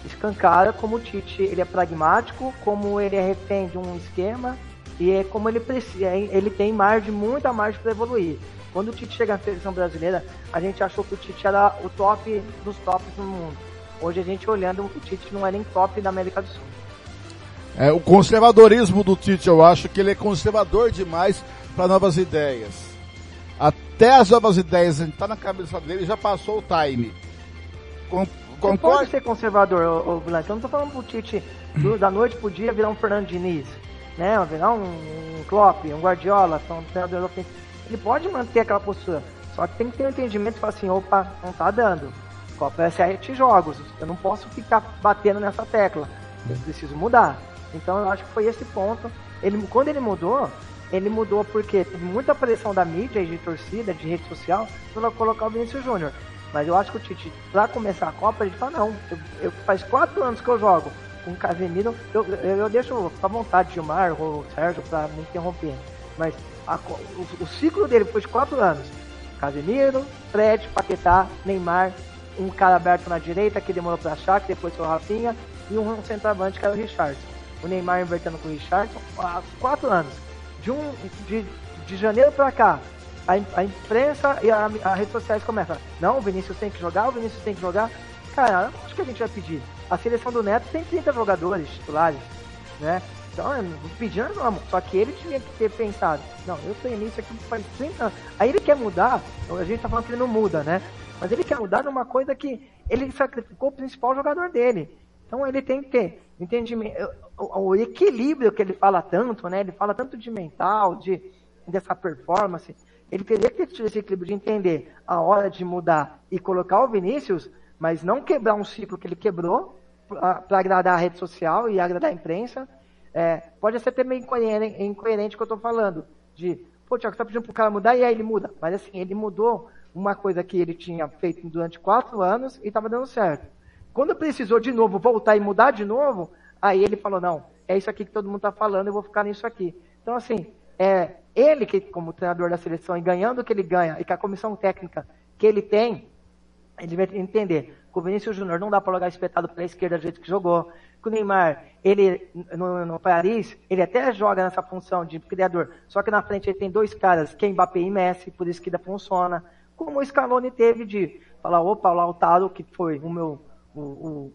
Speaker 5: escancara como o Tite ele é pragmático, como ele é refém de um esquema e é como ele precisa, ele tem margem, muita margem para evoluir. Quando o Tite chega na seleção brasileira, a gente achou que o Tite era o top dos tops no mundo. Hoje a gente olhando, o Tite não é nem top da América do Sul.
Speaker 2: É, o conservadorismo do Tite, eu acho que ele é conservador demais para novas ideias. Até as novas ideias, a gente tá na cabeça dele, já passou o time.
Speaker 5: Com, concorda? pode ser conservador, ô, ô Eu não tô falando pro Tite do, da noite pro dia virar um Fernando Diniz, né? Virar um, um Klopp, um Guardiola, um treinador ofensivo. Ele pode manter aquela postura, só que tem que ter um entendimento e falar assim, opa, não tá dando. Copa é sete jogos, eu não posso ficar batendo nessa tecla. Eu preciso mudar. Então eu acho que foi esse ponto. Ele, quando ele mudou, ele mudou porque teve muita pressão da mídia e de torcida, de rede social, para colocar o Vinícius Júnior. Mas eu acho que o Tite, para começar a Copa, ele fala, não, eu, eu, faz quatro anos que eu jogo com o Casemiro, eu, eu, eu deixo à vontade Gilmar ou Sérgio para me interromper. Mas a, o, o, ciclo dele foi de quatro anos. Casemiro, Fred, Paquetá, Neymar, um cara aberto na direita que demorou para achar, que depois foi o Rafinha, e um centroavante que era o Richardson o Neymar invertendo com o Richardson há quatro anos. De, um, de, de janeiro para cá, a, a, imprensa e as redes sociais começam. Não, o Vinícius tem que jogar, o Vinícius tem que jogar. Cara, acho que a gente vai pedir. A seleção do Neto tem 30 jogadores titulares, né? Então, pedindo não, só que ele tinha que ter pensado, não, eu tenho isso aqui faz 30 anos. Aí ele quer mudar, a gente tá falando que ele não muda, né? Mas ele quer mudar numa coisa que ele sacrificou o principal jogador dele. Então ele tem que ter entendimento, o, o, equilíbrio que ele fala tanto, né? Ele fala tanto de mental, de dessa performance. Ele teria que ter esse equilíbrio de entender a hora de mudar e colocar o Vinícius, mas não quebrar um ciclo que ele quebrou para agradar a rede social e agradar a imprensa. É, pode ser até meio incoerente, incoerente o que eu estou falando. De, pô, Tiago, você está pedindo para o cara mudar e aí ele muda. Mas assim, ele mudou uma coisa que ele tinha feito durante quatro anos e estava dando certo. Quando precisou de novo voltar e mudar de novo, aí ele falou, não, é isso aqui que todo mundo está falando, eu vou ficar nisso aqui. Então, assim, é, ele que, como treinador da seleção, e ganhando o que ele ganha, e com a comissão técnica que ele tem, ele vai entender. O Vinícius Júnior não dá para jogar espetado para a esquerda do jeito que jogou. O Neymar, ele no, no, Paris, ele até joga nessa função de criador, só que na frente ele tem dois caras, que é Mbappé e Messi, por isso que ainda funciona. Como o Scaloni teve de falar, opa, o Lautaro, que foi o meu o, o,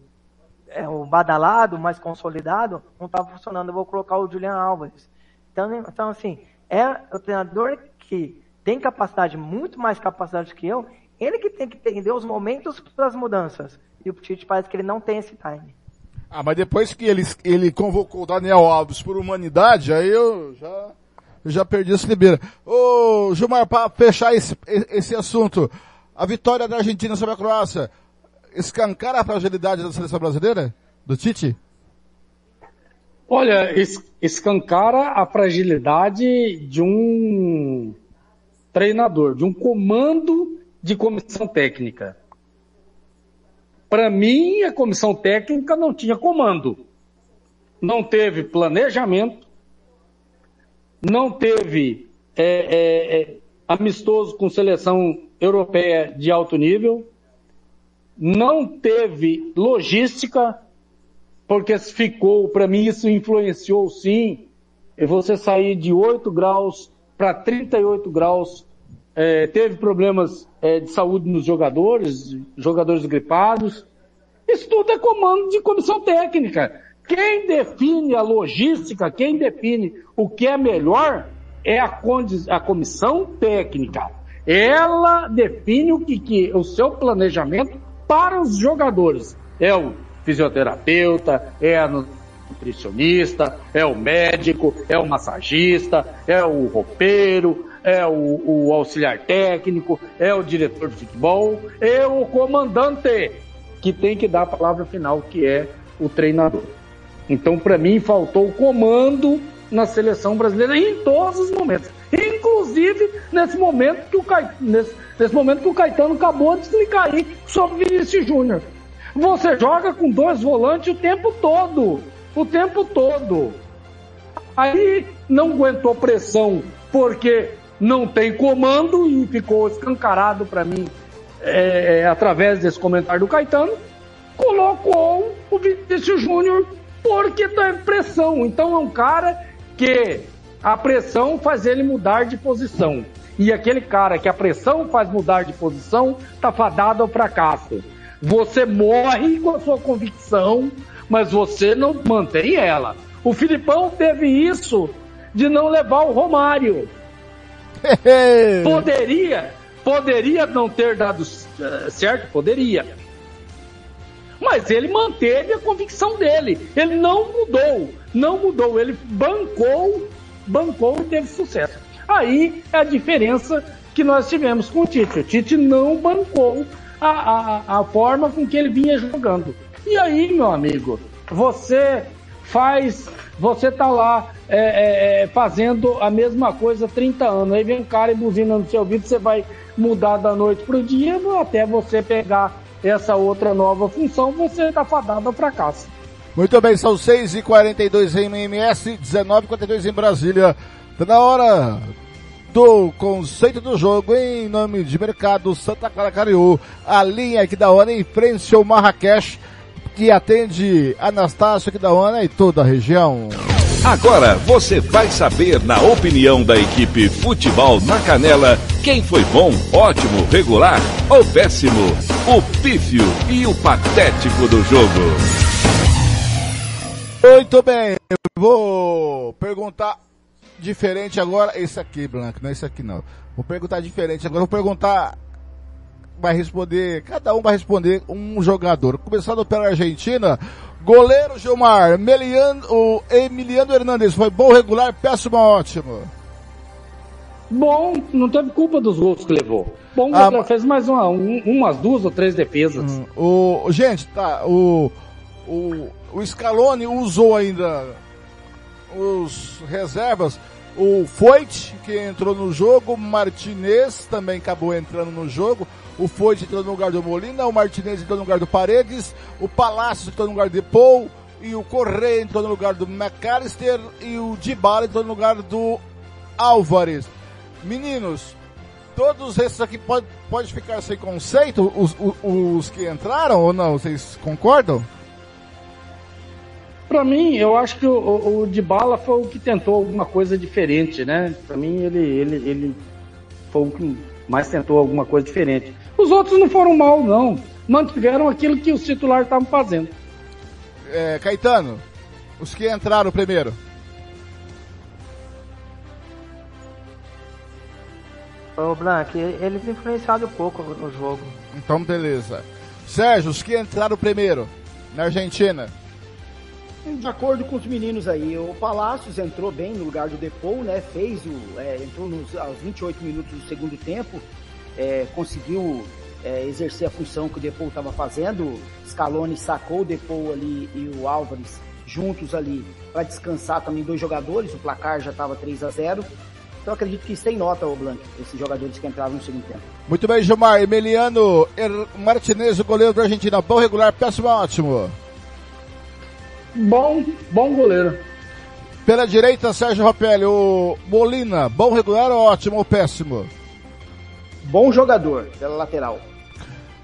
Speaker 5: é, o badalado, mais consolidado, não estava funcionando. Eu vou colocar o Julian Alves. Então, então, assim, é o treinador que tem capacidade, muito mais capacidade que eu, ele que tem que entender os momentos para as mudanças. E o Tite parece que ele não tem esse time.
Speaker 2: Ah, mas depois que ele, ele convocou o Daniel Alves por humanidade, aí eu já, já perdi esse libera. Ô, Gilmar, para fechar esse, esse assunto, a vitória da Argentina sobre a Croácia, escancar a fragilidade da seleção brasileira? Do Tite?
Speaker 3: Olha, escancara a fragilidade de um treinador, de um comando de comissão técnica. Para mim, a comissão técnica não tinha comando. Não teve planejamento, não teve é, é, é, amistoso com seleção europeia de alto nível, não teve logística, porque ficou, para mim isso influenciou sim, você sair de 8 graus para 38 graus, é, teve problemas é, de saúde nos jogadores, jogadores gripados. Isso tudo é comando de comissão técnica. Quem define a logística, quem define o que é melhor é a, a comissão técnica. Ela define o que, que o seu planejamento para os jogadores. É o fisioterapeuta, é a nutricionista, é o médico, é o massagista, é o roupeiro, é o, o auxiliar técnico, é o diretor de futebol, é o comandante que tem que dar a palavra final, que é o treinador. Então, para mim, faltou o comando na seleção brasileira em todos os momentos. Inclusive nesse momento que o, Caetano, nesse, nesse momento que o Caetano acabou de explicar aí sobre Vinícius Júnior. Você joga com dois volantes o tempo todo. O tempo todo. Aí não aguentou pressão porque não tem comando e ficou escancarado para mim é, é, através desse comentário do Caetano. Colocou o Vinícius Júnior porque tá pressão. Então é um cara que a pressão faz ele mudar de posição. E aquele cara que a pressão faz mudar de posição está fadado ao fracasso. Você morre com a sua convicção, mas você não mantém ela. O Filipão teve isso de não levar o Romário. poderia, poderia não ter dado eh, certo? Poderia. Mas ele manteve a convicção dele. Ele não mudou. Não mudou. Ele bancou, bancou e teve sucesso. Aí é a diferença que nós tivemos com o Tite. O Tite não bancou a, a, a forma com que ele vinha jogando. E aí, meu amigo, você faz, você tá lá é, é, é fazendo a mesma coisa há 30 anos. Aí vem um cara e buzina no seu ouvido, você vai mudar da noite pro dia até você pegar essa outra nova função, você está fadado ao fracasso.
Speaker 2: Muito bem, são 6h42 em MMS, 19h42 em Brasília. Está na hora do conceito do jogo em nome de Mercado Santa Clara Cariú. A linha aqui da hora em frente ao Marrakech, que atende Anastácio aqui da hora e toda a região.
Speaker 4: Agora você vai saber, na opinião da equipe Futebol na Canela, quem foi bom, ótimo, regular ou péssimo, o pífio e o patético do jogo.
Speaker 2: Muito bem, vou perguntar diferente agora. Esse aqui, Blanco, não é esse aqui não. Vou perguntar diferente agora. Vou perguntar. Vai responder, cada um vai responder um jogador. Começando pela Argentina, Goleiro Gilmar, Melian, o Emiliano Hernandes, foi bom, regular, péssimo, ótimo.
Speaker 3: Bom, não teve culpa dos gols que levou. Bom, ah, fez mais uma, um, umas duas ou três defesas. Hum,
Speaker 2: o, gente, tá, o, o, o Scaloni usou ainda os reservas, o Foyt, que entrou no jogo, Martinez também acabou entrando no jogo, o Foyt entrou no lugar do Molina, o Martinez entrou no lugar do Paredes, o Palácio entrou no lugar de Paul, e o Correia entrou no lugar do McAllister, e o Dybala entrou no lugar do Álvares. Meninos, todos esses aqui pode, pode ficar sem conceito, os, os, os que entraram ou não? Vocês concordam?
Speaker 3: Para mim, eu acho que o, o, o Dybala foi o que tentou alguma coisa diferente, né? Para mim, ele, ele, ele foi o que mais tentou alguma coisa diferente. Os outros não foram mal, não. Mantiveram aquilo que os titulares estavam fazendo.
Speaker 2: É, Caetano, os que entraram primeiro.
Speaker 5: Ô Blank, eles influenciaram um pouco no jogo.
Speaker 2: Então beleza. Sérgio, os que entraram primeiro na Argentina.
Speaker 6: De acordo com os meninos aí, o Palácios entrou bem no lugar do Depou, né? Fez o. É, entrou nos, aos 28 minutos do segundo tempo, é, conseguiu é, exercer a função que o Depou estava fazendo. Scaloni sacou o Depou ali e o Álvares juntos ali para descansar também dois jogadores. O placar já estava 3 a 0 Então acredito que sem nota o Blanc, esses jogadores que entraram no segundo tempo.
Speaker 2: Muito bem, Gilmar. Emiliano er Martinez, o goleiro da Argentina. Bom, regular, péssimo, ótimo.
Speaker 3: Bom, bom goleiro.
Speaker 2: Pela direita, Sérgio Rapelli. O Molina, bom, regular, ótimo ou péssimo?
Speaker 6: Bom jogador, pela lateral.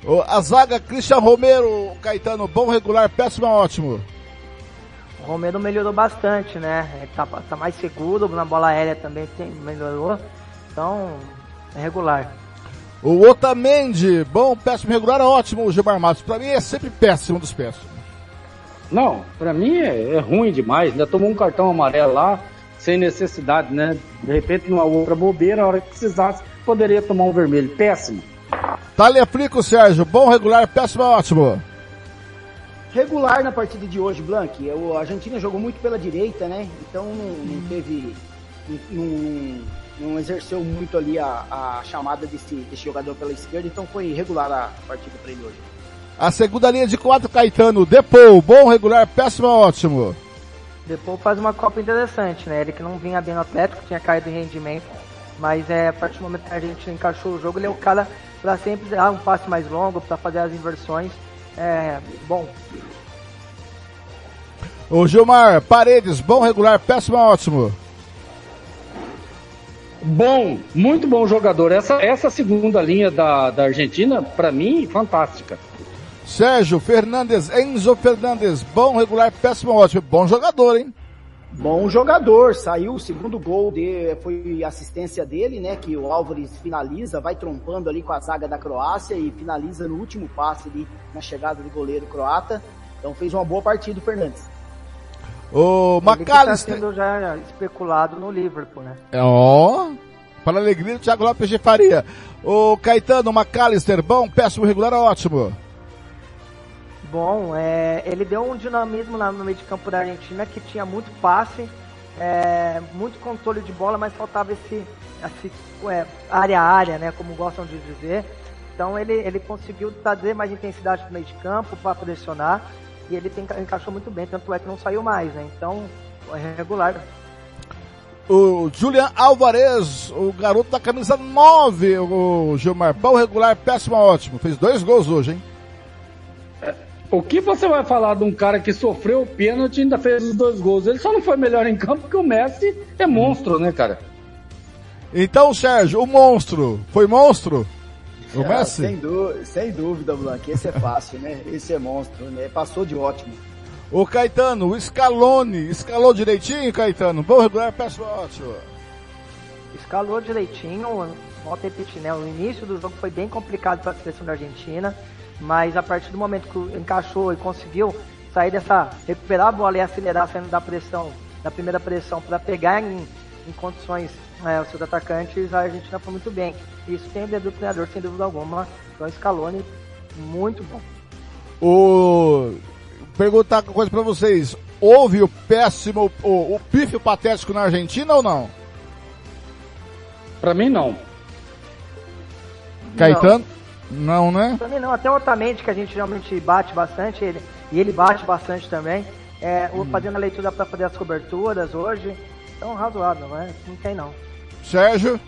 Speaker 2: O, a zaga, Christian Romero, Caetano, bom, regular, péssimo, ótimo.
Speaker 5: O Romero melhorou bastante, né? Ele tá, tá mais seguro, na bola aérea também tem, melhorou. Então, é regular.
Speaker 2: O Otamendi, bom, péssimo, regular, ótimo, o Gilmar Matos. Pra mim é sempre péssimo dos péssimos.
Speaker 3: Não, pra mim é, é ruim demais. Ainda tomou um cartão amarelo lá, sem necessidade, né? De repente, numa outra bobeira, a hora que precisasse, poderia tomar um vermelho. Péssimo.
Speaker 2: Talia Flico, Sérgio, bom, regular, péssimo, ótimo.
Speaker 6: Regular na partida de hoje, Blank. O Argentina jogou muito pela direita, né? Então não, não teve. Não, não, exerceu muito ali a, a chamada desse, desse, jogador pela esquerda, então foi regular a partida para ele hoje.
Speaker 2: A segunda linha de quatro, Caetano. Depou, bom, regular, péssimo, ótimo.
Speaker 5: Depou faz uma Copa interessante, né? Ele que não vinha bem no Atlético, tinha caído em rendimento. Mas é, a partir do momento que a gente encaixou o jogo, ele é o cara para sempre dar um passe mais longo, para fazer as inversões. É, bom.
Speaker 2: O Gilmar, Paredes, bom, regular, péssimo, ótimo.
Speaker 3: Bom, muito bom jogador. Essa, essa segunda linha da, da Argentina, para mim, fantástica.
Speaker 2: Sérgio Fernandes, Enzo Fernandes, bom, regular, péssimo, ótimo. Bom jogador, hein?
Speaker 6: Bom jogador, saiu o segundo gol de, foi assistência dele, né? Que o Álvares finaliza, vai trompando ali com a zaga da Croácia e finaliza no último passe ali na chegada do goleiro croata. Então fez uma boa partida o Fernandes.
Speaker 2: O McAllister.
Speaker 5: Ele tá sendo já especulado no Liverpool, né?
Speaker 2: É, ó, para a alegria do Thiago Lopes de Faria. O Caetano McAllister, bom, péssimo, regular, ótimo
Speaker 5: bom. É, ele deu um dinamismo lá no meio de campo da Argentina que tinha muito passe, é, muito controle de bola, mas faltava esse, esse é, área a área, né, como gostam de dizer. Então ele, ele conseguiu trazer mais intensidade no meio de campo para pressionar e ele tem, encaixou muito bem, tanto é que não saiu mais, né? Então é regular.
Speaker 2: O Julian Alvarez, o garoto da camisa 9, o Gilmar, bom regular, péssimo, ótimo. Fez dois gols hoje, hein?
Speaker 3: O que você vai falar de um cara que sofreu o pênalti e ainda fez os dois gols? Ele só não foi melhor em campo porque o Messi é monstro, né, cara?
Speaker 2: Então, Sérgio, o monstro foi monstro? O
Speaker 6: é,
Speaker 2: Messi?
Speaker 6: Sem, dúvida, sem dúvida, Blanc. Esse é fácil, né? Esse é monstro, né? Passou de ótimo.
Speaker 2: O Caetano, o Scaloni, escalou direitinho, Caetano? Bom regular, peço ótimo.
Speaker 5: Escalou direitinho, volta a repetir, né? O início do jogo foi bem complicado para a seleção da Argentina mas a partir do momento que encaixou e conseguiu sair dessa, recuperar a bola e acelerar saindo da pressão, da primeira pressão, para pegar em, em condições é, os seus atacantes, a Argentina foi muito bem. Isso tem o dedo do treinador, sem dúvida alguma. Então, Scaloni, muito bom.
Speaker 2: O... Perguntar uma coisa para vocês. Houve o péssimo, o, o pife patético na Argentina ou não?
Speaker 3: Para mim, não.
Speaker 2: Caetano? Não. Não, né?
Speaker 5: Também não, até o Otamendi, que a gente realmente bate bastante, ele, e ele bate bastante também. É, hum. Fazendo a leitura para fazer as coberturas hoje. Então, razoável, né? Não tem não.
Speaker 2: Sérgio?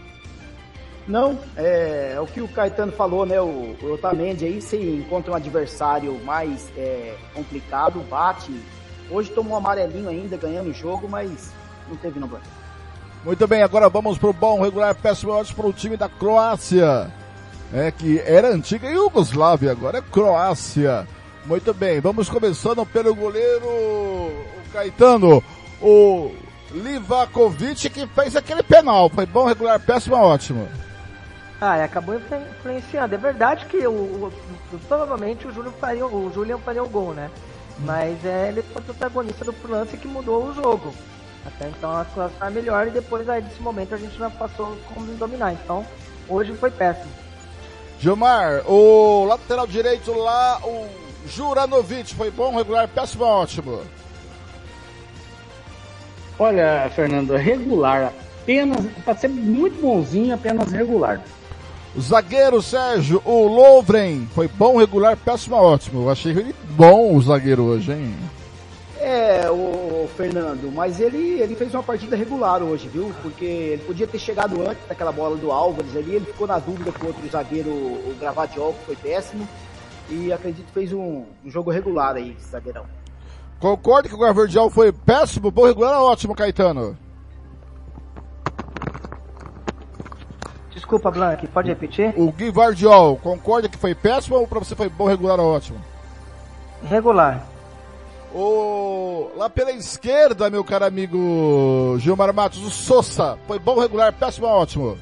Speaker 6: Não, é, é, o que o Caetano falou, né? O, o Otamendi aí, se encontra um adversário mais é, complicado, bate. Hoje tomou um amarelinho ainda, ganhando o jogo, mas não teve no banco.
Speaker 2: Muito bem, agora vamos para o bom regular péssimo para o time da Croácia é, que era antiga Iugoslávia, agora é Croácia. Muito bem, vamos começando pelo goleiro o Caetano, o Livakovic que fez aquele penal. Foi bom, regular, péssimo, ótimo.
Speaker 5: Ah, acabou influenciando. É verdade que o, o, provavelmente o Júlio faria, o Julian faria o gol, né? Mas é, ele foi protagonista do lance que mudou o jogo. Até então a situação é melhor e depois aí desse momento a gente já passou como dominar. Então hoje foi péssimo.
Speaker 2: Gilmar, o lateral direito lá, o Juranovic, foi bom, regular, péssimo, ótimo?
Speaker 3: Olha, Fernando, regular, apenas, para ser muito bonzinho, apenas regular.
Speaker 2: O zagueiro Sérgio, o Lovren, foi bom, regular, péssimo, ótimo. Eu achei ele bom o zagueiro hoje, hein?
Speaker 6: É, o Fernando, mas ele, ele fez uma partida regular hoje, viu? Porque ele podia ter chegado antes daquela bola do Álvares ali, ele ficou na dúvida com o outro zagueiro, o Gravadiol, que foi péssimo. E acredito que fez um, um jogo regular aí, esse zagueirão.
Speaker 2: Concorda que o Gavardial foi péssimo, bom regular ou ótimo, Caetano?
Speaker 5: Desculpa, Blank, pode repetir?
Speaker 2: O Guivardiol, concorda que foi péssimo ou pra você foi bom, regular ou ótimo?
Speaker 5: Regular.
Speaker 2: O... Lá pela esquerda, meu caro amigo Gilmar Matos, o Sousa, foi bom, regular, péssimo ou ótimo?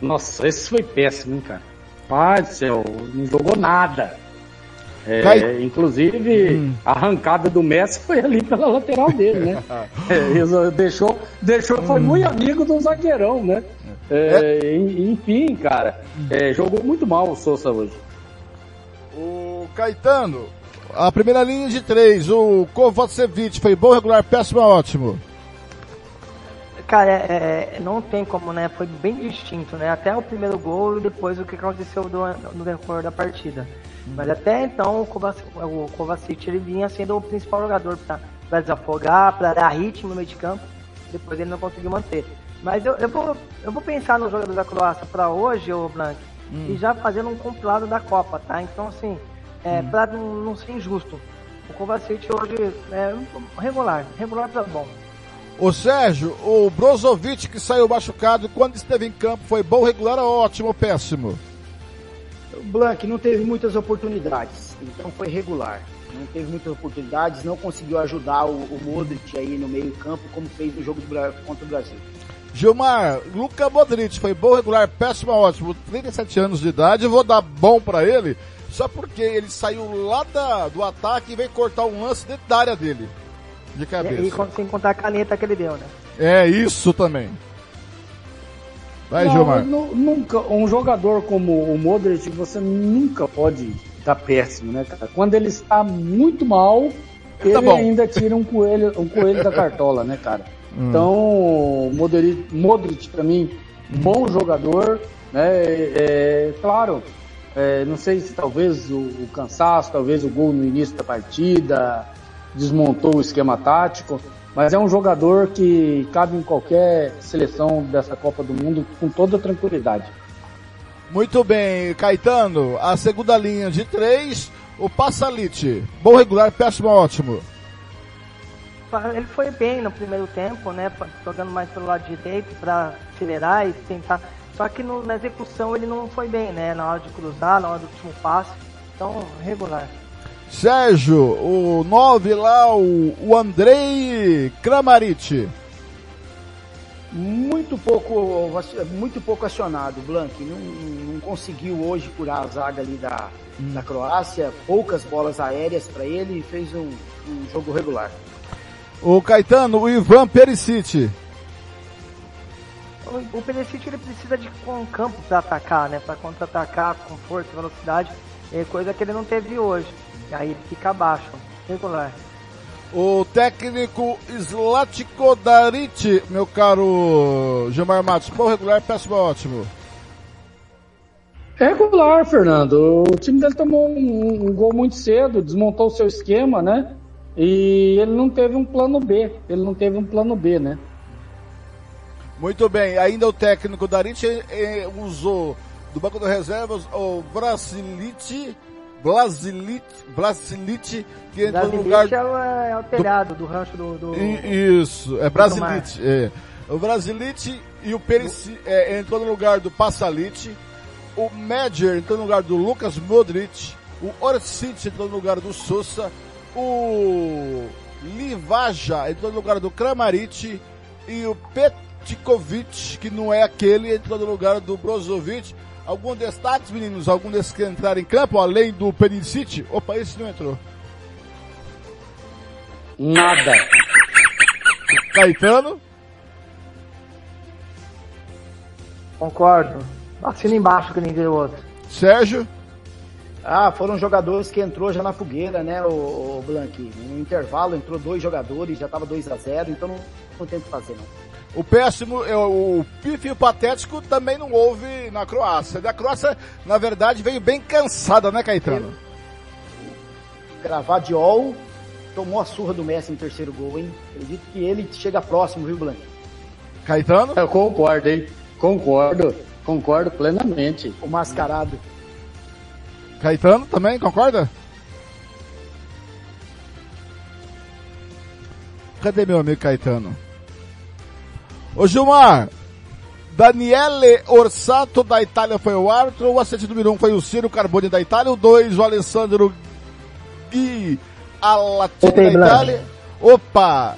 Speaker 3: Nossa, esse foi péssimo, hein, cara. Pai do céu, não jogou nada. É,
Speaker 2: Cai-
Speaker 3: Inclusive,
Speaker 2: Hum.
Speaker 3: a arrancada do Messi foi ali pela lateral dele, né? É, deixou, deixou, foi muito amigo do zagueirão, né? É, en- Enfim, cara, é, jogou muito mal o Sousa hoje.
Speaker 2: O Caetano, a primeira linha de três, o Kovacevic, foi bom, regular, péssimo ou ótimo?
Speaker 5: Cara, é, é, não tem como, né? Foi bem distinto, né? Até o primeiro gol e depois o que aconteceu do- no decorrer da partida. Mas até então o Kovacic, o Kovacic ele vinha sendo o principal jogador para desafogar, para dar ritmo no meio de campo. Depois ele não conseguiu manter. Mas eu, eu, vou, eu vou pensar no jogador da Croácia para hoje, ô Blank, e já fazendo um compilado da Copa, tá? Então, assim, é, pra não, não ser injusto, o Kovacic hoje é regular, regular pra bom.
Speaker 2: O Sérgio, o Brozovic que saiu machucado quando esteve em campo foi bom, regular ou ótimo ou péssimo?
Speaker 6: O Blank não teve muitas oportunidades, então foi regular. Não teve muitas oportunidades, não conseguiu ajudar o, o Modric aí no meio campo, como fez no jogo do contra o Brasil.
Speaker 2: Gilmar, Luca Modric foi bom, regular, péssimo ou ótimo? 37 anos de idade, eu vou dar bom pra ele, só porque ele saiu lá da, do ataque e veio cortar um lance dentro da área dele. De
Speaker 5: E,
Speaker 2: cabeça.
Speaker 5: e com- sem contar a caneta que ele deu, né?
Speaker 2: É isso também. Vai,
Speaker 3: Não,
Speaker 2: Gilmar.
Speaker 3: nu- nunca, um jogador como o Modric, você nunca pode estar péssimo, né, cara? Quando ele está muito mal, ele
Speaker 2: Tá
Speaker 3: ainda tira um coelho, um coelho da cartola, né, cara?
Speaker 2: Hum.
Speaker 3: Então, Modric, Modric para mim, bom jogador, né? É, é, claro, é, não sei se talvez o, o cansaço, talvez o gol no início da partida desmontou o esquema tático, mas é um jogador que cabe em qualquer seleção dessa Copa do Mundo com toda tranquilidade.
Speaker 2: Muito bem, Caetano, a segunda linha de três, o Passalite. Bom, regular, péssimo ótimo?
Speaker 5: Ele foi bem no primeiro tempo, né? Jogando mais pelo lado direito para acelerar e tentar. Só que no- na execução ele não foi bem, né? Na hora de cruzar, na hora do último passe. Então, regular.
Speaker 2: Sérgio, o 9 lá, o, o Andrei Kramaric.
Speaker 6: Muito pouco, muito pouco acionado, Blank. Não, não conseguiu hoje curar a zaga ali da, da Croácia. Poucas bolas aéreas para ele e fez um, um jogo regular.
Speaker 2: O Caetano, o Ivan Perisic.
Speaker 5: O, Perisic ele precisa de um campo para atacar, né? Para contra-atacar com força, velocidade, é coisa que ele não teve hoje. E aí ele fica abaixo, regular.
Speaker 2: O técnico Slatko Daric, meu caro Gilmar Matos. Bom, regular, péssimo ótimo?
Speaker 3: É regular, Fernando. O time dele tomou um, um gol muito cedo, desmontou o seu esquema, né? E ele não teve um plano B. Ele não teve um plano B, né?
Speaker 2: Muito bem, ainda o técnico Daric eh, usou do banco de reservas o Brasilite, Brasilite, Brasilite, que entrou no lugar...
Speaker 5: É, o, é o telhado do, rancho do... do...
Speaker 2: Isso, é Brasilite. É. O Brasilite e o Perisic é, entrou no lugar do Passalite. O Medger entrou no lugar do Lucas Modric. O Orsic entrou no lugar do Sousa. O Livaja entrou no lugar do Kramaric. E o Petkovic, que não é aquele, entrou no lugar do Brozovic. Algum destaque, meninos? Algum desses que entraram em campo, além do Perisic? Opa, esse não entrou.
Speaker 3: Nada.
Speaker 2: Caetano?
Speaker 5: Concordo. Assina embaixo que nem viu o outro.
Speaker 2: Sérgio?
Speaker 6: Ah, foram jogadores que entrou já na fogueira, né, o, o Blank? No intervalo entrou dois jogadores, já tava 2 a 0 então não, não tem o que fazer, não.
Speaker 2: O péssimo, é, o pífio patético também não houve na Croácia. A Croácia, na verdade, veio bem cansada, né, Caetano?
Speaker 6: Gravadiol tomou a surra do Messi no terceiro gol, hein? Acredito que ele chega próximo, viu, Blanco?
Speaker 2: Caetano?
Speaker 3: Eu concordo, hein? Concordo. Concordo plenamente.
Speaker 6: O mascarado.
Speaker 2: Caetano também, concorda? Cadê meu amigo Caetano? Ô Gilmar, Daniele Orsato da Itália foi o árbitro, o assistente número 1 um foi o Ciro Carboni da Itália, o 2 o Alessandro Gui Alatini da Itália. Opa!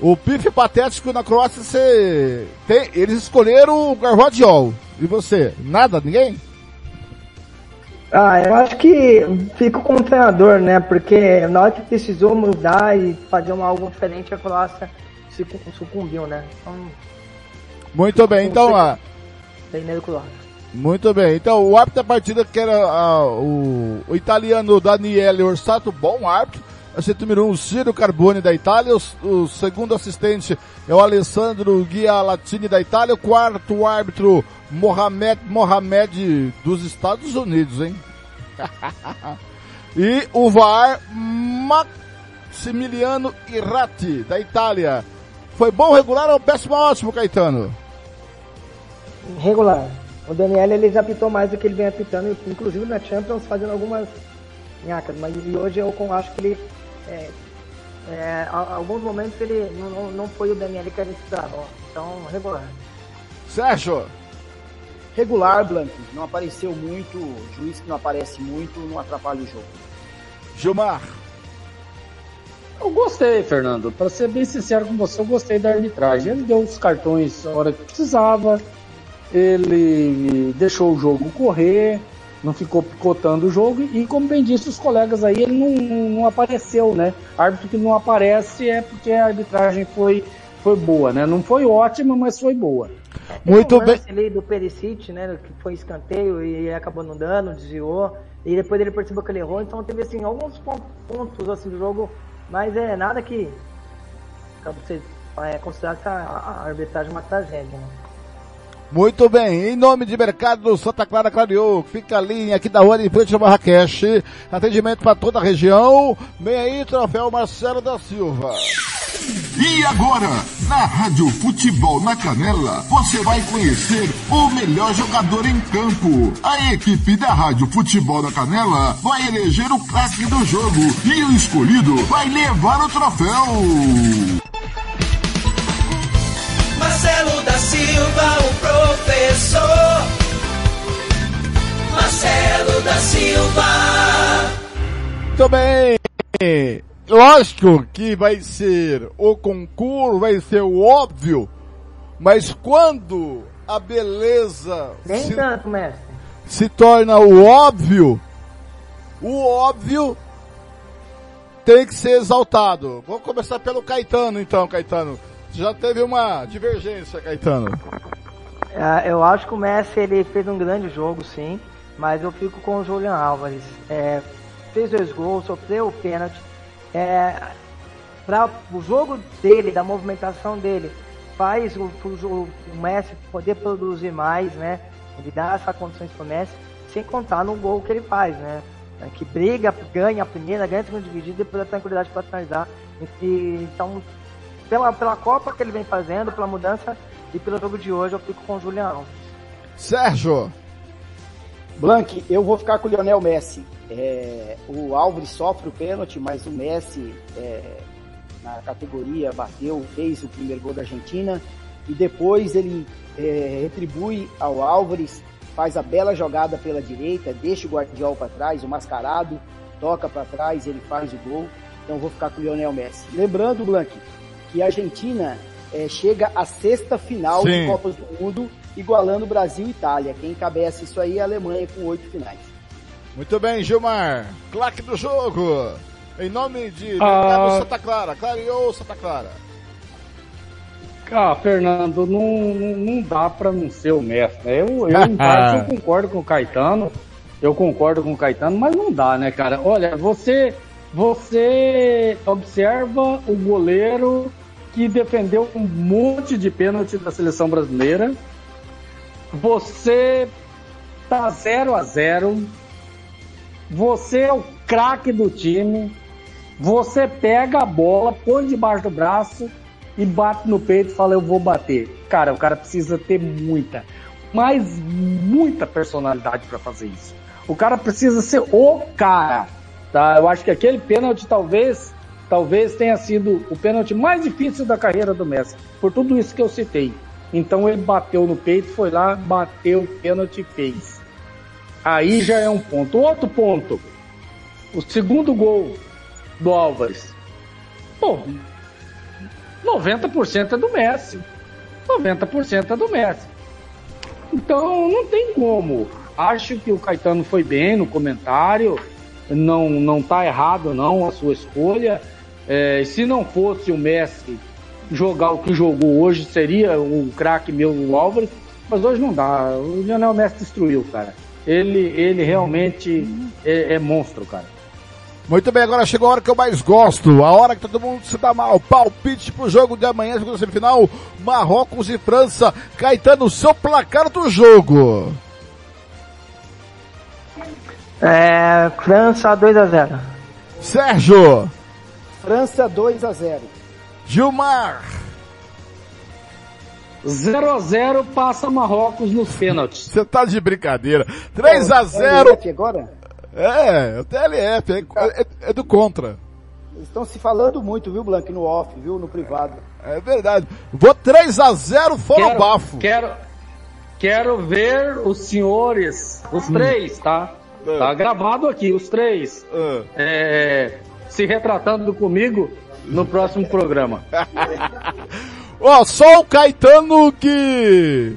Speaker 2: O pife patético na Croácia, você tem, eles escolheram o Garvadiol. E você? Nada? Ninguém?
Speaker 5: Ah, eu acho que fico com o treinador, né? Porque na hora que precisou mudar e fazer uma, algo diferente, a Croácia se sucumbiu, né? Então,
Speaker 2: Muito bem, então, ah, muito bem. Então, o árbitro da partida, que era ah, o, o italiano Daniele Orsato, bom árbitro. Assistente número 1, um, Ciro Carboni da Itália. O, o segundo assistente é o Alessandro Ghialatini da Itália. O quarto árbitro, Mohamed Mohamed dos Estados Unidos, hein? e o VAR, Maximiliano Irrati da Itália. Foi bom, regular ou péssimo, ótimo, Caetano?
Speaker 5: Regular. O Daniel ele já apitou mais do que ele vem apitando, inclusive na Champions, fazendo algumas nhacas. Mas e hoje eu acho que ele. É, é, alguns momentos ele não, não- não foi o Daniel que ele precisava. ó. Então, regular.
Speaker 2: Sérgio,
Speaker 6: Regular, Blanco. Não apareceu muito. Juiz que não aparece muito, não atrapalha o jogo.
Speaker 2: Gilmar.
Speaker 3: Eu gostei, Fernando. Pra ser bem sincero com você, eu gostei da arbitragem. Ele deu os cartões na hora que precisava, ele deixou o jogo correr, não ficou picotando o jogo e, como bem disse os colegas aí, ele não, não apareceu, né? Árbitro que não aparece é porque a arbitragem foi, foi boa, né? Não foi ótima, mas foi boa.
Speaker 2: Muito
Speaker 5: um lance ali do Perisic, né? Que foi escanteio e acabou não dando, desviou. E depois ele percebeu que ele errou. Então teve assim, alguns pon- pontos assim, do jogo, mas é nada que. Pra você é, considerar que a, a arbitragem é uma tragédia. Né?
Speaker 2: Muito bem, em nome de Mercado Santa Clara Clareou, fica ali aqui da rua em frente ao Marrakech, atendimento para toda a região, vem aí troféu Marcelo da Silva.
Speaker 1: E agora, na Rádio Futebol na Canela, você vai conhecer o melhor jogador em campo. A equipe da Rádio Futebol na Canela vai eleger o craque do jogo e o escolhido vai levar o troféu.
Speaker 8: Marcelo da Silva, o professor. Marcelo da Silva.
Speaker 2: Muito bem, lógico que vai ser o concurso, vai ser o óbvio, mas quando a beleza
Speaker 5: Nem
Speaker 2: se,
Speaker 5: tanto, mestre.
Speaker 2: se torna o óbvio, o óbvio tem que ser exaltado. Vamos começar pelo Caetano então, Caetano. Já teve uma divergência, Caetano.
Speaker 5: Ah, Eu acho que o Messi ele fez um grande jogo, sim, mas eu fico com o Julian Álvares. É, fez dois gols, sofreu o pênalti. É, para o jogo dele, da movimentação dele, faz o, o, o Messi poder produzir mais, né? Ele dá essas condições para o Messi, sem contar no gol que ele faz, né? É, Que briga, ganha a primeira, ganha a segunda dividida e depois a tranquilidade para finalizar. Então, pela, pela Copa que ele vem fazendo, pela mudança e pelo jogo de hoje, eu fico com o Alves.
Speaker 2: Sérgio.
Speaker 6: Blank, eu vou ficar com o Lionel Messi. É, o Álvares sofre o pênalti, mas o Messi, é, na categoria, bateu, fez o primeiro gol da Argentina. E depois ele é, retribui ao Álvares, faz a bela jogada pela direita, deixa o Guardiol para trás, o mascarado, toca para trás, ele faz o gol. Então eu vou ficar com o Lionel Messi. Lembrando, Blank, que a Argentina é, chega à sexta final
Speaker 2: Sim.
Speaker 6: de Copas do Mundo, igualando Brasil e Itália. Quem encabeça isso aí é a Alemanha com oito finais.
Speaker 2: Muito bem, Gilmar. Claque do jogo. Em nome de
Speaker 3: Ah.
Speaker 2: Santa Clara. Clareou Santa Clara.
Speaker 3: Ah, Fernando, não, não, não dá pra não ser o mestre, né? Eu, eu, em parte, eu concordo com o Caetano, eu concordo com o Caetano, mas não dá, né, cara? Olha, você, você observa o goleiro que defendeu um monte de pênalti da seleção brasileira, você tá 0 a 0 você é o craque do time, Você pega a bola, põe debaixo do braço e bate no peito e fala, eu vou bater. Cara, o cara precisa ter muita, mas muita personalidade para fazer isso. O cara precisa ser o cara, tá? Eu acho que aquele pênalti talvez, talvez tenha sido o pênalti mais difícil da carreira do Messi, por tudo isso que eu citei. Então ele bateu no peito, foi lá, bateu o pênalti e fez. Aí já é um ponto. Outro ponto. O segundo gol do Álvares. Pô, 90% é do Messi. 90% é do Messi. Então não tem como. Acho que o Caetano foi bem no comentário. Não, não tá errado não a sua escolha. É, se não fosse o Messi jogar o que jogou hoje, seria o craque meu o Álvares. Mas hoje não dá. O Lionel Messi destruiu, cara. Ele, ele realmente é, é monstro, cara.
Speaker 2: Muito bem, agora chegou a hora que eu mais gosto, a hora que todo mundo se dá mal. Palpite pro jogo de amanhã, segunda semifinal, Marrocos e França. Caetano, seu placar do jogo.
Speaker 5: É, França 2 a 0.
Speaker 2: Sérgio,
Speaker 6: França 2 a 0.
Speaker 2: Gilmar,
Speaker 3: 0 a 0 passa Marrocos nos pênaltis.
Speaker 2: você tá de brincadeira. 3 a 0
Speaker 6: TLF agora?
Speaker 2: É, o TLF, é, é- é do contra.
Speaker 6: Eles estão se falando muito, viu, Blank, no off, viu, no privado.
Speaker 2: É verdade. Vou 3 a 0 fora
Speaker 3: quero,
Speaker 2: bafo.
Speaker 3: Quero, quero ver os senhores, os três, tá?
Speaker 2: É.
Speaker 3: Tá gravado aqui, os três,
Speaker 2: Ah.
Speaker 3: é, se retratando comigo no próximo programa.
Speaker 2: Ó, só o Caetano que.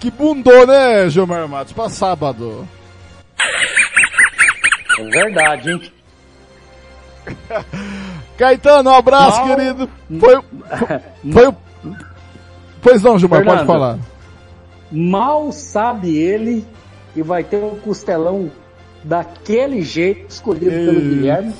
Speaker 2: que bundou, né, Gilmar Matos, pra sábado.
Speaker 3: É verdade, hein?
Speaker 2: Caetano, um abraço,
Speaker 3: Mal-
Speaker 2: querido. Foi, foi, foi o. Pois não, Gilmar, pode falar.
Speaker 3: Mal sabe ele que vai ter um costelão daquele jeito escolhido pelo. Guilherme,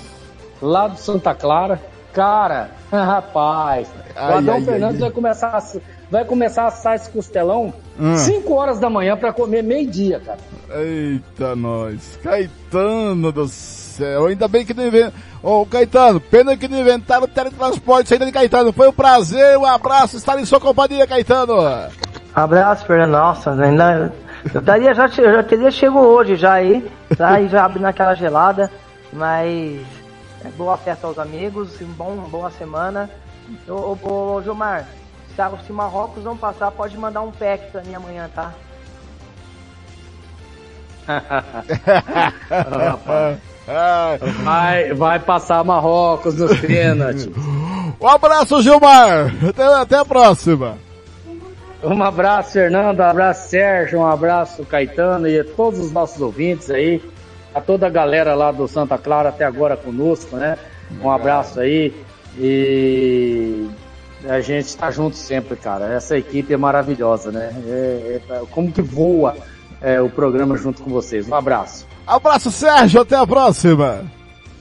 Speaker 3: lá do Santa Clara. Cara, rapaz,
Speaker 2: Ai,
Speaker 3: o Adão
Speaker 2: ai,
Speaker 3: Fernandes
Speaker 2: ai.
Speaker 3: vai começar a, vai começar a assar esse costelão
Speaker 2: Hum.
Speaker 3: 5 horas da manhã para comer meio-dia, cara.
Speaker 2: Eita, nós. Caetano do céu. Ainda bem que não inventaram. Ô, Caetano, pena que não inventaram o teletransporte ainda de Caetano. Foi um prazer, um abraço, estar em sua companhia, Caetano.
Speaker 5: Abraço, Fernando. Nossa, ainda. Eu daria, já, eu já teria chego hoje já aí, tá? E já abrindo aquela gelada. Mas é boa festa aos amigos, bom, boa semana. Ô, ô, ô Gilmar, se, Marrocos não passar, pode mandar um pack pra mim amanhã, tá?
Speaker 3: Vai, vai passar Marrocos nos pênaltis.
Speaker 2: Um abraço, Gilmar. Até, até a próxima.
Speaker 3: Um abraço, Fernando, um abraço, Sérgio, um abraço, Caetano e a todos os nossos ouvintes aí, a toda a galera lá do Santa Clara até agora conosco, né? Um abraço aí e a gente tá junto sempre, cara. Essa equipe é maravilhosa, né? É- é- como que voa é, o programa junto com vocês. Um abraço.
Speaker 2: Abraço, Sérgio. Até a próxima.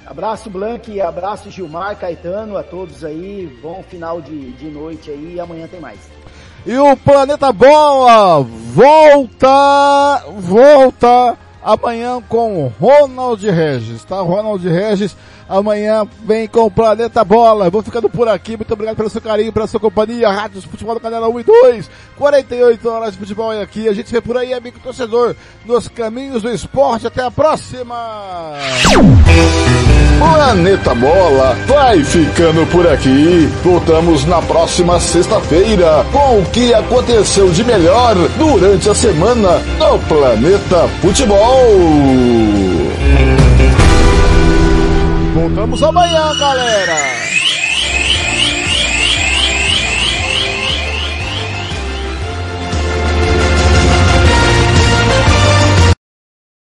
Speaker 6: Abraço, Blank, abraço, Gilmar, Caetano, a todos aí. Bom final de, de noite aí e amanhã tem mais.
Speaker 2: E o Planeta Bola volta, volta amanhã com Ronald Regis, tá? Ronald Regis amanhã vem com o Planeta Bola. Vou ficando por aqui. Muito obrigado pelo seu carinho, pela sua companhia. Rádios Futebol do Canela 1 e 2. 48 horas de futebol é aqui. A gente vê por aí, amigo torcedor, nos caminhos do esporte. Até a próxima!
Speaker 1: Planeta Bola vai ficando por aqui. Voltamos na próxima sexta-feira com o que aconteceu de melhor durante a semana no Planeta Futebol.
Speaker 2: Voltamos amanhã, galera!